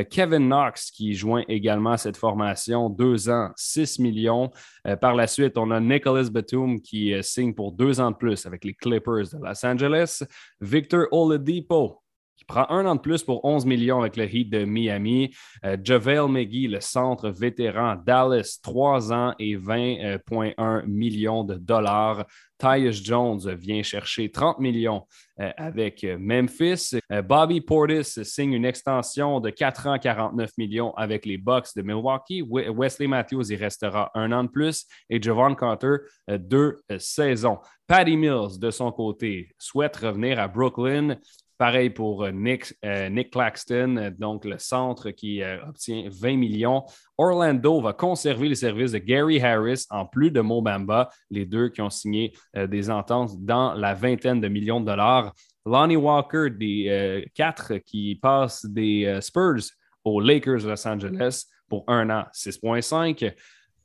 Kevin Knox, qui joint également cette formation, 2 ans, 6 millions. Euh, par la suite, on a Nicholas Batum qui euh, signe pour deux ans de plus avec les Clippers de Los Angeles. Victor Oladipo qui prend un an de plus pour 11 millions avec le Heat de Miami. Euh, JaVale McGee, le centre vétéran Dallas, 3 ans et 20,1 millions de dollars. Tyus Jones vient chercher 30 millions euh, avec euh, Memphis. Euh, Bobby Portis signe une extension de 4 ans, 49 millions avec les Bucks de Milwaukee. Wesley Matthews y restera un an de plus et Javon Carter deux saisons. Patty Mills, de son côté, souhaite revenir à Brooklyn. Pareil pour Nick, euh, Nick Claxton, donc le centre qui obtient 20 millions. Orlando va conserver les services de Gary Harris en plus de Mobamba, les deux qui ont signé des ententes dans la vingtaine de millions de dollars. Lonnie Walker, des quatre qui passent des Spurs aux Lakers de Los Angeles pour un an, 6,5.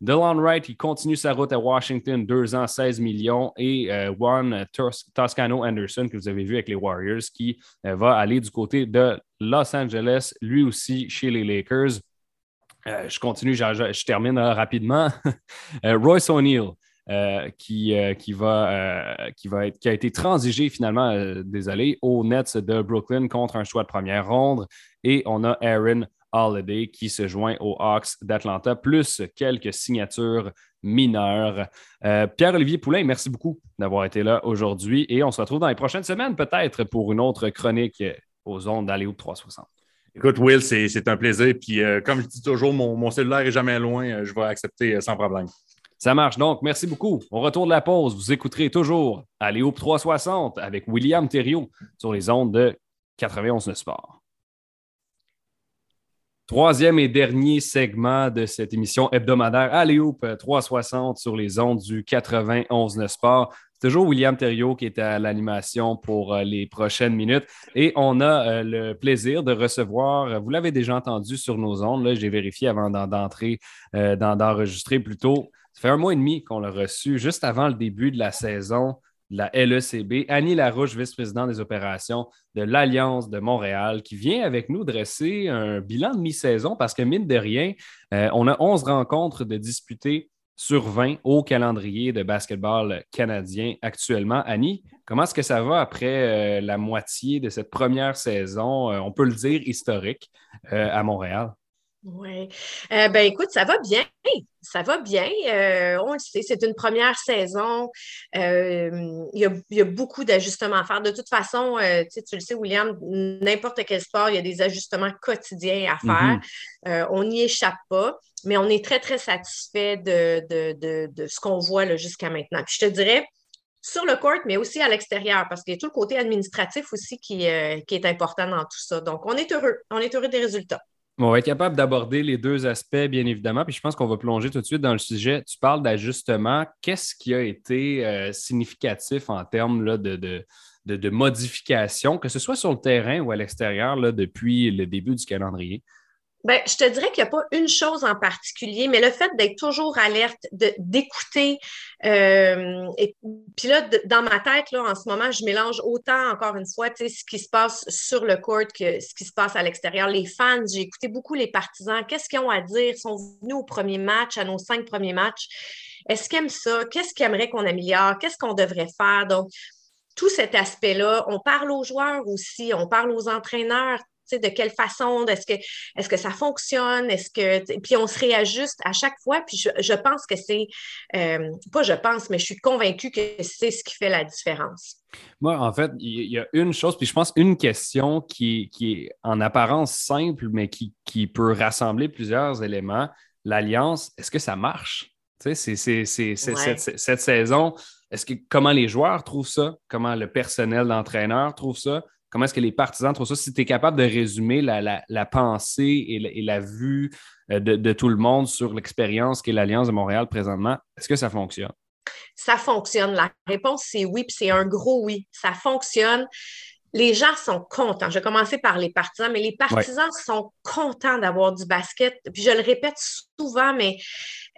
Delon Wright, il continue sa route à Washington, deux ans, 16 millions. Et euh, Juan Toscano Anderson, que vous avez vu avec les Warriors, qui euh, va aller du côté de Los Angeles, lui aussi chez les Lakers. Euh, je continue, je, termine rapidement. *laughs* Royce O'Neill. Qui, qui, va, qui, va être, qui a été transigé finalement, désolé, aux Nets de Brooklyn contre un choix de première ronde. Et on a Aaron Holiday qui se joint aux Hawks d'Atlanta, plus quelques signatures mineures. Euh, Pierre-Olivier Poulain, merci beaucoup d'avoir été là aujourd'hui et on se retrouve dans les prochaines semaines peut-être pour une autre chronique aux ondes d'Aléo 360. Écoute, Will, c'est un plaisir. Puis, euh, comme je dis toujours, mon, cellulaire est jamais loin. Euh, je vais accepter sans problème. Ça marche donc. Merci beaucoup. Au retour de la pause, vous écouterez toujours Aléo 360 avec William Thériault sur les ondes de 91 Sport. Troisième et dernier segment de cette émission hebdomadaire Alléoupe 360 sur les ondes du 91 Sport. C'est toujours William Thériault qui est à l'animation pour euh, les prochaines minutes. Et on a euh, le plaisir de recevoir, vous l'avez déjà entendu sur nos ondes, j'ai vérifié avant d'entrer, euh, d'enregistrer plutôt. Ça fait un mois et demi qu'on l'a reçu, juste avant le début de la saison de la LECB, Annie Larouche, vice-présidente des opérations de l'Alliance de Montréal, qui vient avec nous dresser un bilan de mi-saison parce que, mine de rien, euh, on a 11 rencontres de disputées sur 20 au calendrier de basketball canadien actuellement. Annie, comment est-ce que ça va après euh, la moitié de cette première saison, euh, on peut le dire, historique à Montréal? Oui. Euh, ben écoute, ça va bien. Ça va bien. Euh, on le sait, c'est une première saison. Euh, il, y a, beaucoup d'ajustements à faire. De toute façon, tu le sais, William, n'importe quel sport, il y a des ajustements quotidiens à faire. Mm-hmm. on n'y échappe pas, mais on est très, très satisfait de, ce qu'on voit jusqu'à maintenant. Puis je te dirais, sur le court, mais aussi à l'extérieur, parce qu'il y a tout le côté administratif aussi qui, qui est important dans tout ça. Donc, on est heureux. On est heureux des résultats. On va être capable d'aborder les deux aspects, bien évidemment. Puis je pense qu'on va plonger tout de suite dans le sujet. Tu parles d'ajustement. Qu'est-ce qui a été euh, significatif en termes de, de, de, modification, que ce soit sur le terrain ou à l'extérieur, depuis le début du calendrier? Ben, je te dirais qu'il n'y a pas une chose en particulier, mais le fait d'être toujours alerte, d'écouter. Euh, et puis là, dans ma tête, là, en ce moment, je mélange autant, encore une fois, ce qui se passe sur le court que ce qui se passe à l'extérieur. Les fans, j'ai écouté beaucoup les partisans. Qu'est-ce qu'ils ont à dire? Ils sont venus au premier match, à nos cinq premiers matchs. Est-ce qu'ils aiment ça? Qu'est-ce qu'ils aimeraient qu'on améliore? Qu'est-ce qu'on devrait faire? Donc, tout cet aspect-là, on parle aux joueurs aussi, on parle aux entraîneurs, de quelle façon, est-ce que, est que ça fonctionne, est-ce que, puis on se réajuste à chaque fois, puis je, pense que c'est, euh, pas je pense, mais je suis convaincue que c'est ce qui fait la différence. Moi, en fait, il y a une chose, puis je pense une question qui, qui est en apparence simple, mais qui, qui peut rassembler plusieurs éléments. L'alliance, est-ce que ça marche? Tu sais, c'est cette, cette, saison, est-ce que comment les joueurs trouvent ça? Comment le personnel d'entraîneur trouve ça? Comment est-ce que les partisans trouvent ça? Si tu es capable de résumer la, pensée et la, vue euh, de, tout le monde sur l'expérience qu'est l'Alliance de Montréal présentement, est-ce que ça fonctionne? Ça fonctionne. La réponse, c'est oui, puis c'est un gros oui. Ça fonctionne. Les gens sont contents. Je vais commencer par les partisans, mais les partisans sont contents d'avoir du basket. Puis je le répète souvent, mais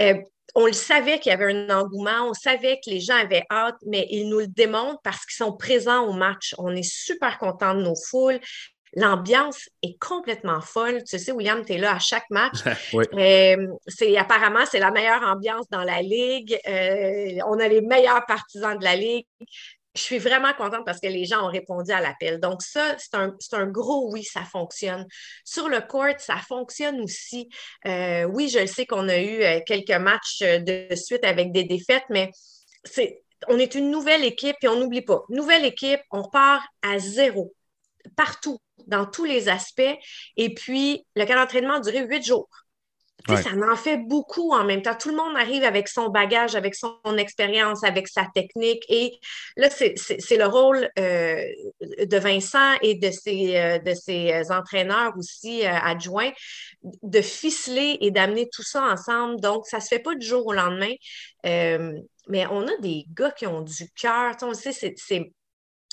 euh, on le savait qu'il y avait un engouement, on savait que les gens avaient hâte, mais ils nous le démontrent parce qu'ils sont présents au match. On est super contents de nos foules. L'ambiance est complètement folle. Tu sais, William, tu es là à chaque match. *laughs* Euh, c'est, apparemment, c'est la meilleure ambiance dans la Ligue. Euh, on a les meilleurs partisans de la Ligue je suis vraiment contente parce que les gens ont répondu à l'appel. Donc, ça, c'est un, gros oui, ça fonctionne. Sur le court, ça fonctionne aussi. Euh, oui, je sais qu'on a eu euh, quelques matchs euh, de suite avec des défaites, mais c'est, on est une nouvelle équipe et on n'oublie pas. Nouvelle équipe, on part à zéro, partout, dans tous les aspects. Et puis, le cas d'entraînement a duré huit jours. Ça en fait beaucoup en même temps. Tout le monde arrive avec son bagage, avec son expérience, avec sa technique. Et là, c'est le rôle euh, de Vincent et de ses, euh, de ses entraîneurs aussi euh, adjoints de ficeler et d'amener tout ça ensemble. Donc, ça ne se fait pas du jour au lendemain. mais on a des gars qui ont du cœur. On sait, c'est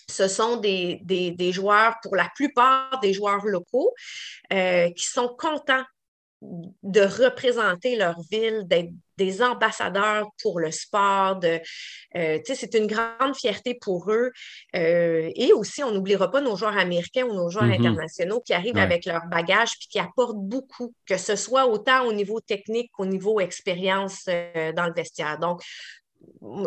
ce sont des, des, joueurs, pour la plupart des joueurs locaux, qui sont contents de représenter leur ville, d'être des ambassadeurs pour le sport. Euh, c'est une grande fierté pour eux. Euh, et aussi, on n'oubliera pas nos joueurs américains ou nos joueurs mm-hmm. internationaux qui arrivent avec leur bagage puis qui apportent beaucoup, que ce soit autant au niveau technique qu'au niveau expérience euh, dans le vestiaire. Donc,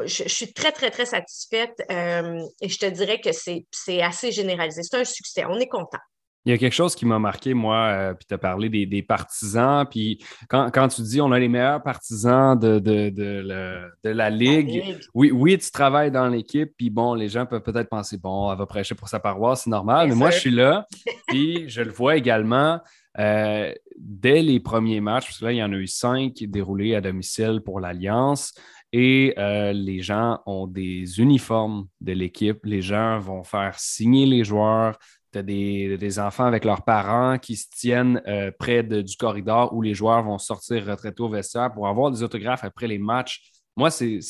je, suis très, très, très satisfaite et je te dirais que c'est assez généralisé. C'est un succès. On est content. Il y a quelque chose qui m'a marqué, moi, euh, puis tu as parlé des, partisans, puis quand, tu dis on a les meilleurs partisans de, de, la, ligue, Oui, oui, tu travailles dans l'équipe, puis bon, les gens peuvent peut-être penser, bon, elle va prêcher pour sa paroisse, c'est normal, mais moi, je suis là, *laughs* puis je le vois également. Euh, dès les premiers matchs, parce que là, il y en a eu cinq déroulés à domicile pour l'Alliance, et euh, les gens ont des uniformes de l'équipe. Les gens vont faire signer les joueurs tu as des, enfants avec leurs parents qui se tiennent euh, près du corridor où les joueurs vont sortir retraités au vestiaire pour avoir des autographes après les matchs. Moi, c'est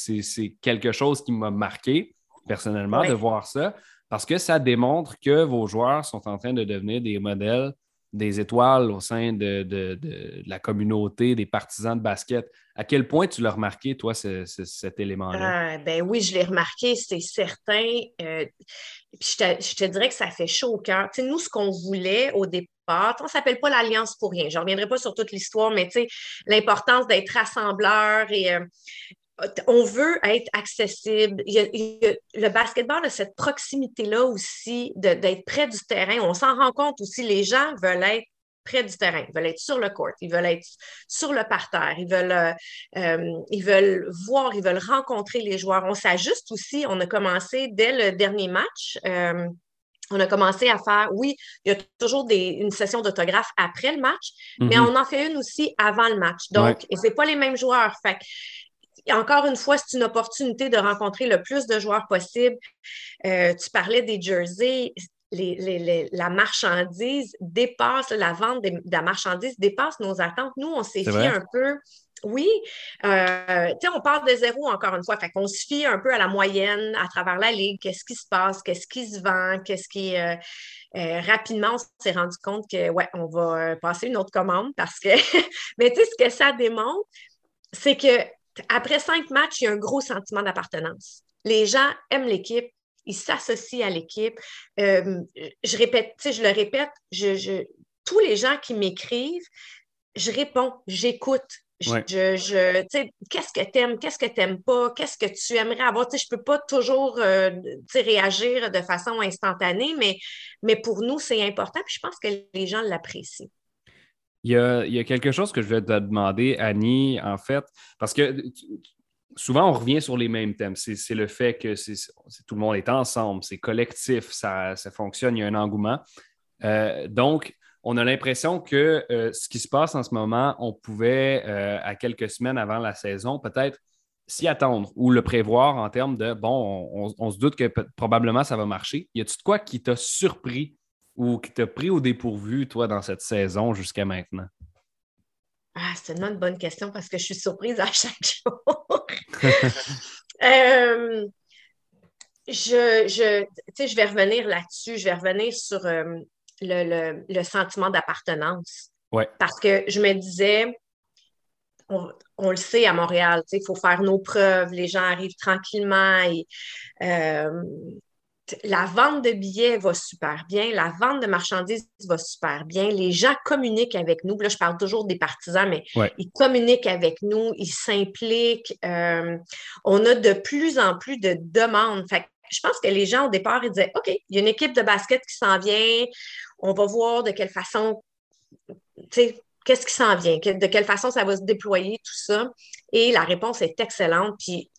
quelque chose qui m'a marqué personnellement de voir ça parce que ça démontre que vos joueurs sont en train de devenir des modèles des étoiles au sein de, la communauté, des partisans de basket. À quel point tu l'as remarqué, toi, cet élément-là? Ah, ben oui, je l'ai remarqué, c'est certain. Euh, je, te, dirais que ça fait chaud au cœur. nous, ce qu'on voulait au départ, on ne s'appelle pas l'Alliance pour rien. Je ne reviendrai pas sur toute l'histoire, mais l'importance d'être rassembleur et euh, on veut être accessible. le basketball a cette proximité-là aussi d'être près du terrain. On s'en rend compte aussi, les gens veulent être près du terrain, ils veulent être sur le court, ils veulent être sur le parterre, ils veulent, euh, euh, ils veulent voir, ils veulent rencontrer les joueurs. On s'ajuste aussi, on a commencé dès le dernier match. Euh, on a commencé à faire, oui, il y a toujours une session d'autographe après le match, mais mm-hmm. on en fait une aussi avant le match. Donc, et ce pas les mêmes joueurs. Fait encore une fois, c'est une opportunité de rencontrer le plus de joueurs possible. Euh, tu parlais des jerseys. la marchandise dépasse, la vente de, la marchandise dépasse nos attentes. Nous, on s'est fié un peu. Oui, euh, on parle de zéro encore une fois. Fait qu'on se fie un peu à la moyenne à travers la ligue. Qu'est-ce qui se passe? Qu'est-ce qui se vend? Qu'est-ce qui. Euh, rapidement, on s'est rendu compte que, ouais, on va passer une autre commande parce que. *laughs* Mais tu sais, ce que ça démontre, c'est que après cinq matchs, il y a un gros sentiment d'appartenance. Les gens aiment l'équipe, ils s'associent à l'équipe. Euh, je répète, je le répète, je, tous les gens qui m'écrivent, je réponds, j'écoute. Je, qu'est-ce que tu aimes, qu'est-ce que tu n'aimes pas, qu'est-ce que tu aimerais avoir? je ne peux pas toujours euh, réagir de façon instantanée, mais, mais pour nous, c'est important. Puis je pense que les gens l'apprécient. Il y, a, quelque chose que je vais te demander, Annie, en fait, parce que souvent, on revient sur les mêmes thèmes. C'est le fait que tout le monde est ensemble, c'est collectif, ça, fonctionne, il y a un engouement. Euh, donc, on a l'impression que euh, ce qui se passe en ce moment, on pouvait, euh, à quelques semaines avant la saison, peut-être s'y attendre ou le prévoir en termes de bon, on, se doute que probablement ça va marcher. Y a-t-il de quoi qui t'a surpris ou qui t'a pris au dépourvu, toi, dans cette saison jusqu'à maintenant? Ah, c'est tellement une bonne question parce que je suis surprise à chaque *laughs* jour. *laughs* euh, je, je, je vais revenir là-dessus. Je vais revenir sur euh, le, sentiment d'appartenance. Ouais. Parce que je me disais, on, le sait à Montréal, il faut faire nos preuves, les gens arrivent tranquillement et euh, la vente de billets va super bien, la vente de marchandises va super bien, les gens communiquent avec nous. Là, je parle toujours des partisans, mais ils communiquent avec nous, ils s'impliquent. Euh, on a de plus en plus de demandes. Fait je pense que les gens, au départ, ils disaient OK, il y a une équipe de basket qui s'en vient, on va voir de quelle façon, qu'est-ce qui s'en vient, de quelle façon ça va se déployer, tout ça. Et la réponse est excellente. Puis,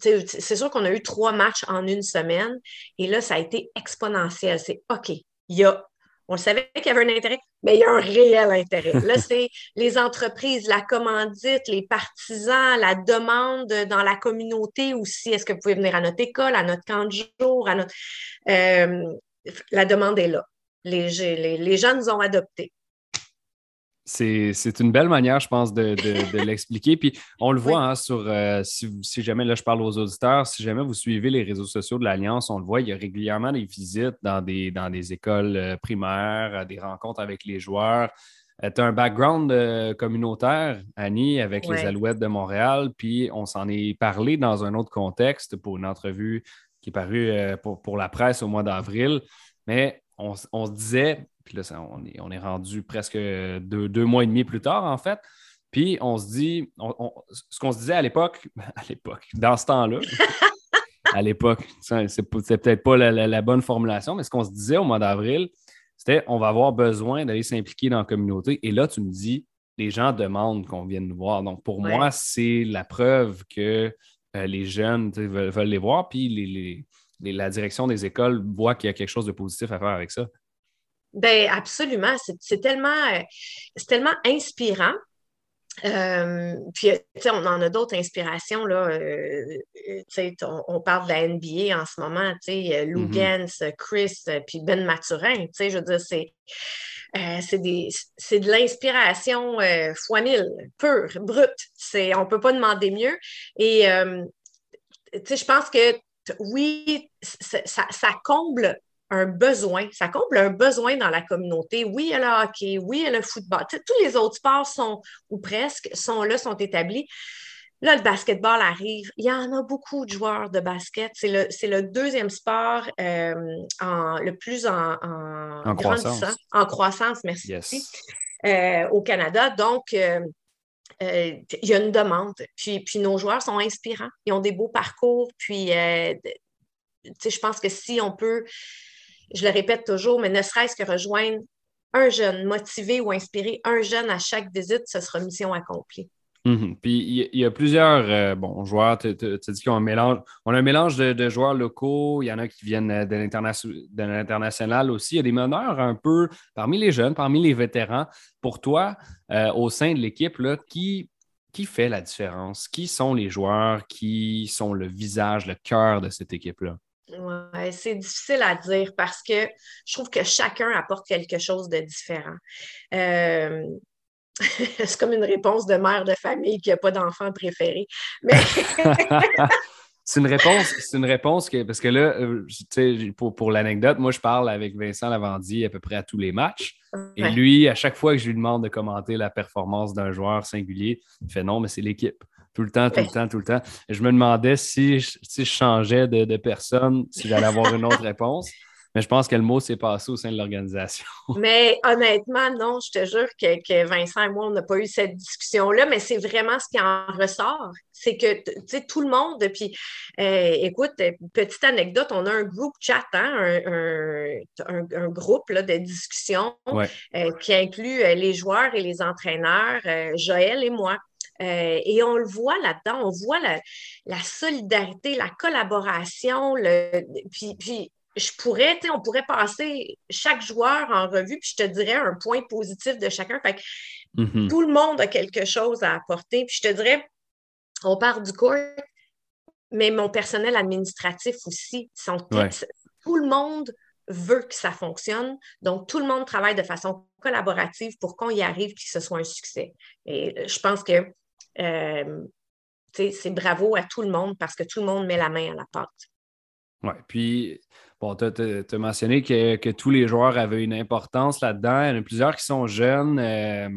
c'est sûr qu'on a eu trois matchs en une semaine. Et là, ça a été exponentiel. C'est OK, il y a, on savait qu'il y avait un intérêt, mais il y a un réel intérêt. Là, *laughs* c'est les entreprises, la commandite, les partisans, la demande dans la communauté aussi. Est-ce que vous pouvez venir à notre école, à notre camp de jour, à notre. Euh, la demande est là. Les, les, les gens nous ont adoptés c'est une belle manière, je pense, de, l'expliquer. Puis on le voit hein, sur, euh, si, jamais, là je parle aux auditeurs, si jamais vous suivez les réseaux sociaux de l'Alliance, on le voit, il y a régulièrement des visites dans des, dans des écoles euh, primaires, des rencontres avec les joueurs. Euh, tu as un background communautaire, Annie, avec les Alouettes de Montréal, puis on s'en est parlé dans un autre contexte pour une entrevue qui est parue pour, la presse au mois d'avril. Mais on, on se disait, puis là, on, est, rendu presque deux, mois et demi plus tard, en fait. Puis on se dit, ce qu'on se disait à l'époque, *laughs* à l'époque, dans ce temps-là, *laughs* à l'époque, c'est peut-être pas la, bonne formulation, mais ce qu'on se disait au mois d'avril, c'était on va avoir besoin d'aller s'impliquer dans la communauté. Et là, tu me dis, les gens demandent qu'on vienne nous voir. Donc, pour moi, c'est la preuve que euh, les jeunes veulent, les voir, puis la direction des écoles voit qu'il y a quelque chose de positif à faire avec ça. Ben absolument. C'est tellement, euh, tellement inspirant. Euh, puis, on en a d'autres inspirations. Là, euh, on, on, parle de la NBA en ce moment. Lou mm Chris, puis Ben Maturin. Je veux dire, c'est. c'est de l'inspiration fois mille, pure, brute. On ne peut pas demander mieux. Et je pense que oui, ça, ça, comble un besoin, ça comble un besoin dans la communauté. Oui, il y a le hockey, oui, il y a le football. tous les autres sports sont, ou presque, sont là, sont établis. Là, le basketball arrive. Il y en a beaucoup de joueurs de basket. C'est le, le, deuxième sport euh, en, le plus en, en, croissance. En croissance, merci. Euh, au Canada. Donc, euh, il y a une demande. Puis, puis nos joueurs sont inspirants. Ils ont des beaux parcours. Puis, je pense que si on peut je le répète toujours, mais ne serait-ce que rejoindre un jeune, motiver ou inspirer un jeune à chaque visite, ce sera mission accomplie. Mhm. Puis il y, a plusieurs euh, joueurs, tu as dit qu'on a un mélange. De, joueurs locaux, il y en a qui viennent de l'international aussi. Il y a des meneurs un peu parmi les jeunes, parmi les vétérans. Pour toi, euh, au sein de l'équipe, qui, qui fait la différence? Qui sont les joueurs qui sont le visage, le cœur de cette équipe-là? Ouais, c'est difficile à dire parce que je trouve que chacun apporte quelque chose de différent. Euh, *laughs* c'est comme une réponse de mère de famille qui n'a pas d'enfant préféré. *laughs* c'est une réponse, c'est une réponse que, parce que là, euh, pour, pour l'anecdote, moi, je parle avec Vincent Lavandier à peu près à tous les matchs. Et lui, à chaque fois que je lui demande de commenter la performance d'un joueur singulier, il fait non, mais c'est l'équipe. Tout le temps, tout le temps, tout le temps. je me demandais si je, si je changeais de, personne, si j'allais avoir une autre réponse. mais je pense que le mot s'est passé au sein de l'organisation. *laughs* mais honnêtement, non, je te jure que, Vincent et moi, on n'a pas eu cette discussion-là, mais c'est vraiment ce qui en ressort. C'est que, tu sais, tout le monde, puis euh, écoute, petite anecdote, on a un groupe chat, hein, un, groupe là, de discussion euh, qui inclut euh, les joueurs et les entraîneurs, Joël et moi. Euh, et on le voit là-dedans, on voit la, solidarité, la collaboration. Le, puis, puis je pourrais, on pourrait passer chaque joueur en revue, puis je te dirais un point positif de chacun. Fait mm-hmm. Tout le monde a quelque chose à apporter. Puis je te dirais, on part du court, mais mon personnel administratif aussi. Sont Tout le monde veut que ça fonctionne. Donc, tout le monde travaille de façon collaborative pour qu'on y arrive que ce soit un succès. Et je pense que euh, c'est bravo à tout le monde parce que tout le monde met la main à la pâte. Oui, puis bon, tu as, mentionné que, tous les joueurs avaient une importance là-dedans. Il y en a plusieurs qui sont jeunes. Euh,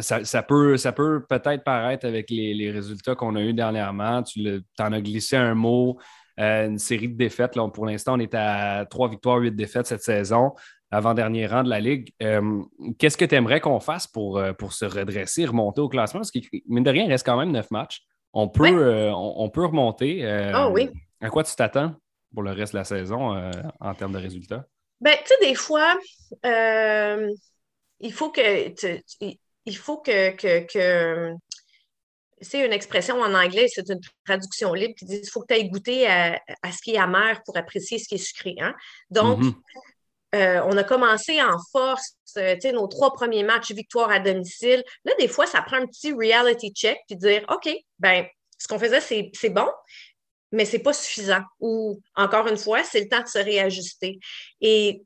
ça, peut ça peut peut-être paraître avec les, résultats qu'on a eus dernièrement. Tu en as glissé un mot, euh, une série de défaites. Là, pour l'instant, on est à trois victoires, huit défaites cette saison avant-dernier rang de la Ligue. Euh, qu'est-ce que tu aimerais qu'on fasse pour, euh, pour se redresser, remonter au classement? Parce que, mine de rien, il reste quand même neuf matchs. On peut, euh, on, peut remonter. oh, oui. À quoi tu t'attends pour le reste de la saison en termes de résultats? Ben, tu sais, des fois, il faut que. il faut que, que, c'est une expression en anglais, c'est une traduction libre qui dit il faut que tu ailles goûter à, ce qui est amer pour apprécier ce qui est sucré. Hein? Donc, mm-hmm. Euh, on a commencé en force, euh, nos trois premiers matchs, victoire à domicile. Là, des fois, ça prend un petit reality check puis dire OK, ben, ce qu'on faisait, c'est bon, mais ce n'est pas suffisant. Ou encore une fois, c'est le temps de se réajuster. Et,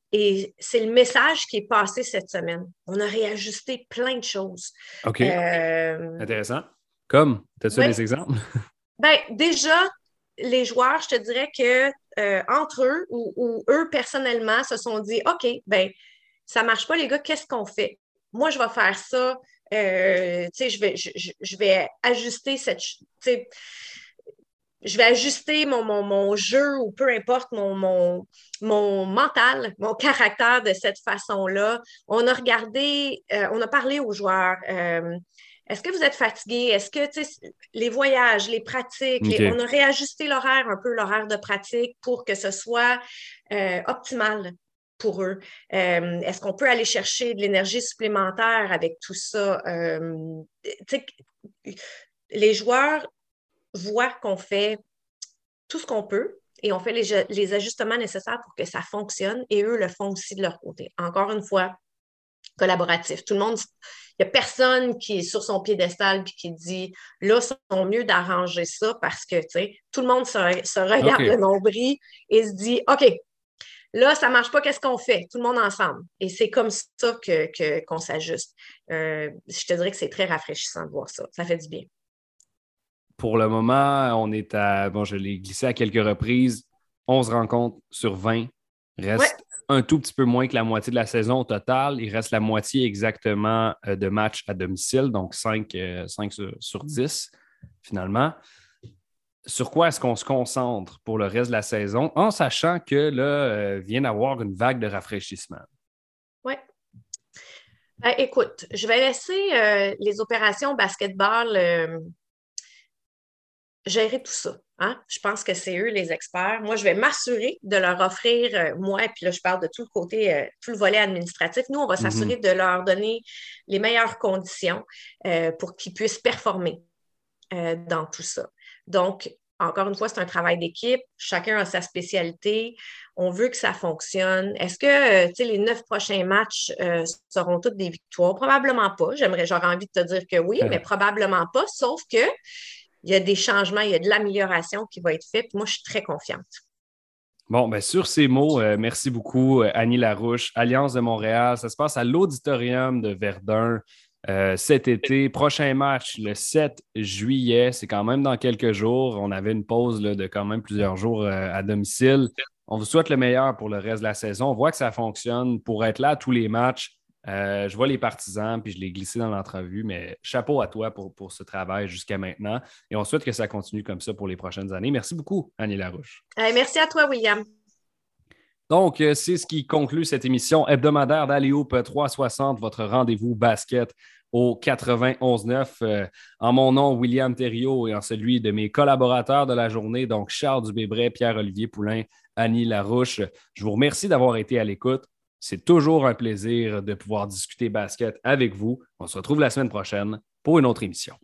c'est le message qui est passé cette semaine. On a réajusté plein de choses. OK. Euh, Intéressant. Comme, as-tu des exemples? *laughs* ben, déjà, les joueurs, je te dirais que euh, entre eux ou, eux personnellement se sont dit OK, ben ça marche pas, les gars, qu'est-ce qu'on fait? Moi, je vais faire ça. Euh, je vais, je, vais ajuster cette. Je vais ajuster mon, mon, jeu ou peu importe mon, mon, mon, mental, mon caractère de cette façon-là. On a regardé, euh, on a parlé aux joueurs. Est-ce que vous êtes fatigué? Est-ce que les voyages, les pratiques, on a réajusté l'horaire, un peu l'horaire de pratique pour que ce soit euh, optimal pour eux? Euh, est-ce qu'on peut aller chercher de l'énergie supplémentaire avec tout ça? Euh, les joueurs voient qu'on fait tout ce qu'on peut et on fait les, les ajustements nécessaires pour que ça fonctionne et eux le font aussi de leur côté. Encore une fois, collaboratif. Tout le monde, il n'y a personne qui est sur son piédestal et qui dit là, c'est mieux d'arranger ça parce que tout le monde se, regarde le nombril et se dit OK, là, ça ne marche pas, qu'est-ce qu'on fait? Tout le monde ensemble. Et c'est comme ça que, qu'on s'ajuste. Euh, je te dirais que c'est très rafraîchissant de voir ça. Ça fait du bien. Pour le moment, on est à, bon, je l'ai glissé à quelques reprises, 11 rencontres sur 20. Reste un tout petit peu moins que la moitié de la saison au total. Il reste la moitié exactement euh, de matchs à domicile, donc 5, euh, sur, 10 finalement. Sur quoi est-ce qu'on se concentre pour le reste de la saison en sachant que là, euh, vient d'avoir une vague de rafraîchissement? Oui. Ben, écoute, je vais laisser les opérations basketball gérer tout ça. Hein? Je pense que c'est eux les experts. Moi, je vais m'assurer de leur offrir, euh, moi, et puis là, je parle de tout le côté, euh, tout le volet administratif. Nous, on va s'assurer mhm. de leur donner les meilleures conditions euh, pour qu'ils puissent performer dans tout ça. Donc, encore une fois, c'est un travail d'équipe. Chacun a sa spécialité. On veut que ça fonctionne. Est-ce que les neuf prochains matchs seront toutes des victoires? Probablement pas. J'aimerais, j'aurais envie de te dire que oui, *laughs* mais probablement pas. Sauf que il y a des changements, il y a de l'amélioration qui va être faite. Moi, je suis très confiante. Bon, bien, sur ces mots, euh, merci beaucoup, euh, Annie Larouche, Alliance de Montréal. Ça se passe à l'Auditorium de Verdun euh, cet été. Prochain match, le 7 juillet. C'est quand même dans quelques jours. On avait une pause de quand même plusieurs jours à domicile. On vous souhaite le meilleur pour le reste de la saison. On voit que ça fonctionne pour être là à tous les matchs. Euh, je vois les partisans, puis je l'ai glissé dans l'entrevue, mais chapeau à toi pour, pour ce travail jusqu'à maintenant. Et on souhaite que ça continue comme ça pour les prochaines années. Merci beaucoup, Annie Larouche. merci à toi, William. Donc, euh, c'est ce qui conclut cette émission hebdomadaire d'Aléoupe 360, votre rendez-vous basket au 91.9. Euh, en mon nom, William Thériault, et en celui de mes collaborateurs de la journée, donc Charles Dubébret, Pierre-Olivier Poulain, Annie Larouche. Je vous remercie d'avoir été à l'écoute. C'est toujours un plaisir de pouvoir discuter basket avec vous. On se retrouve la semaine prochaine pour une autre émission.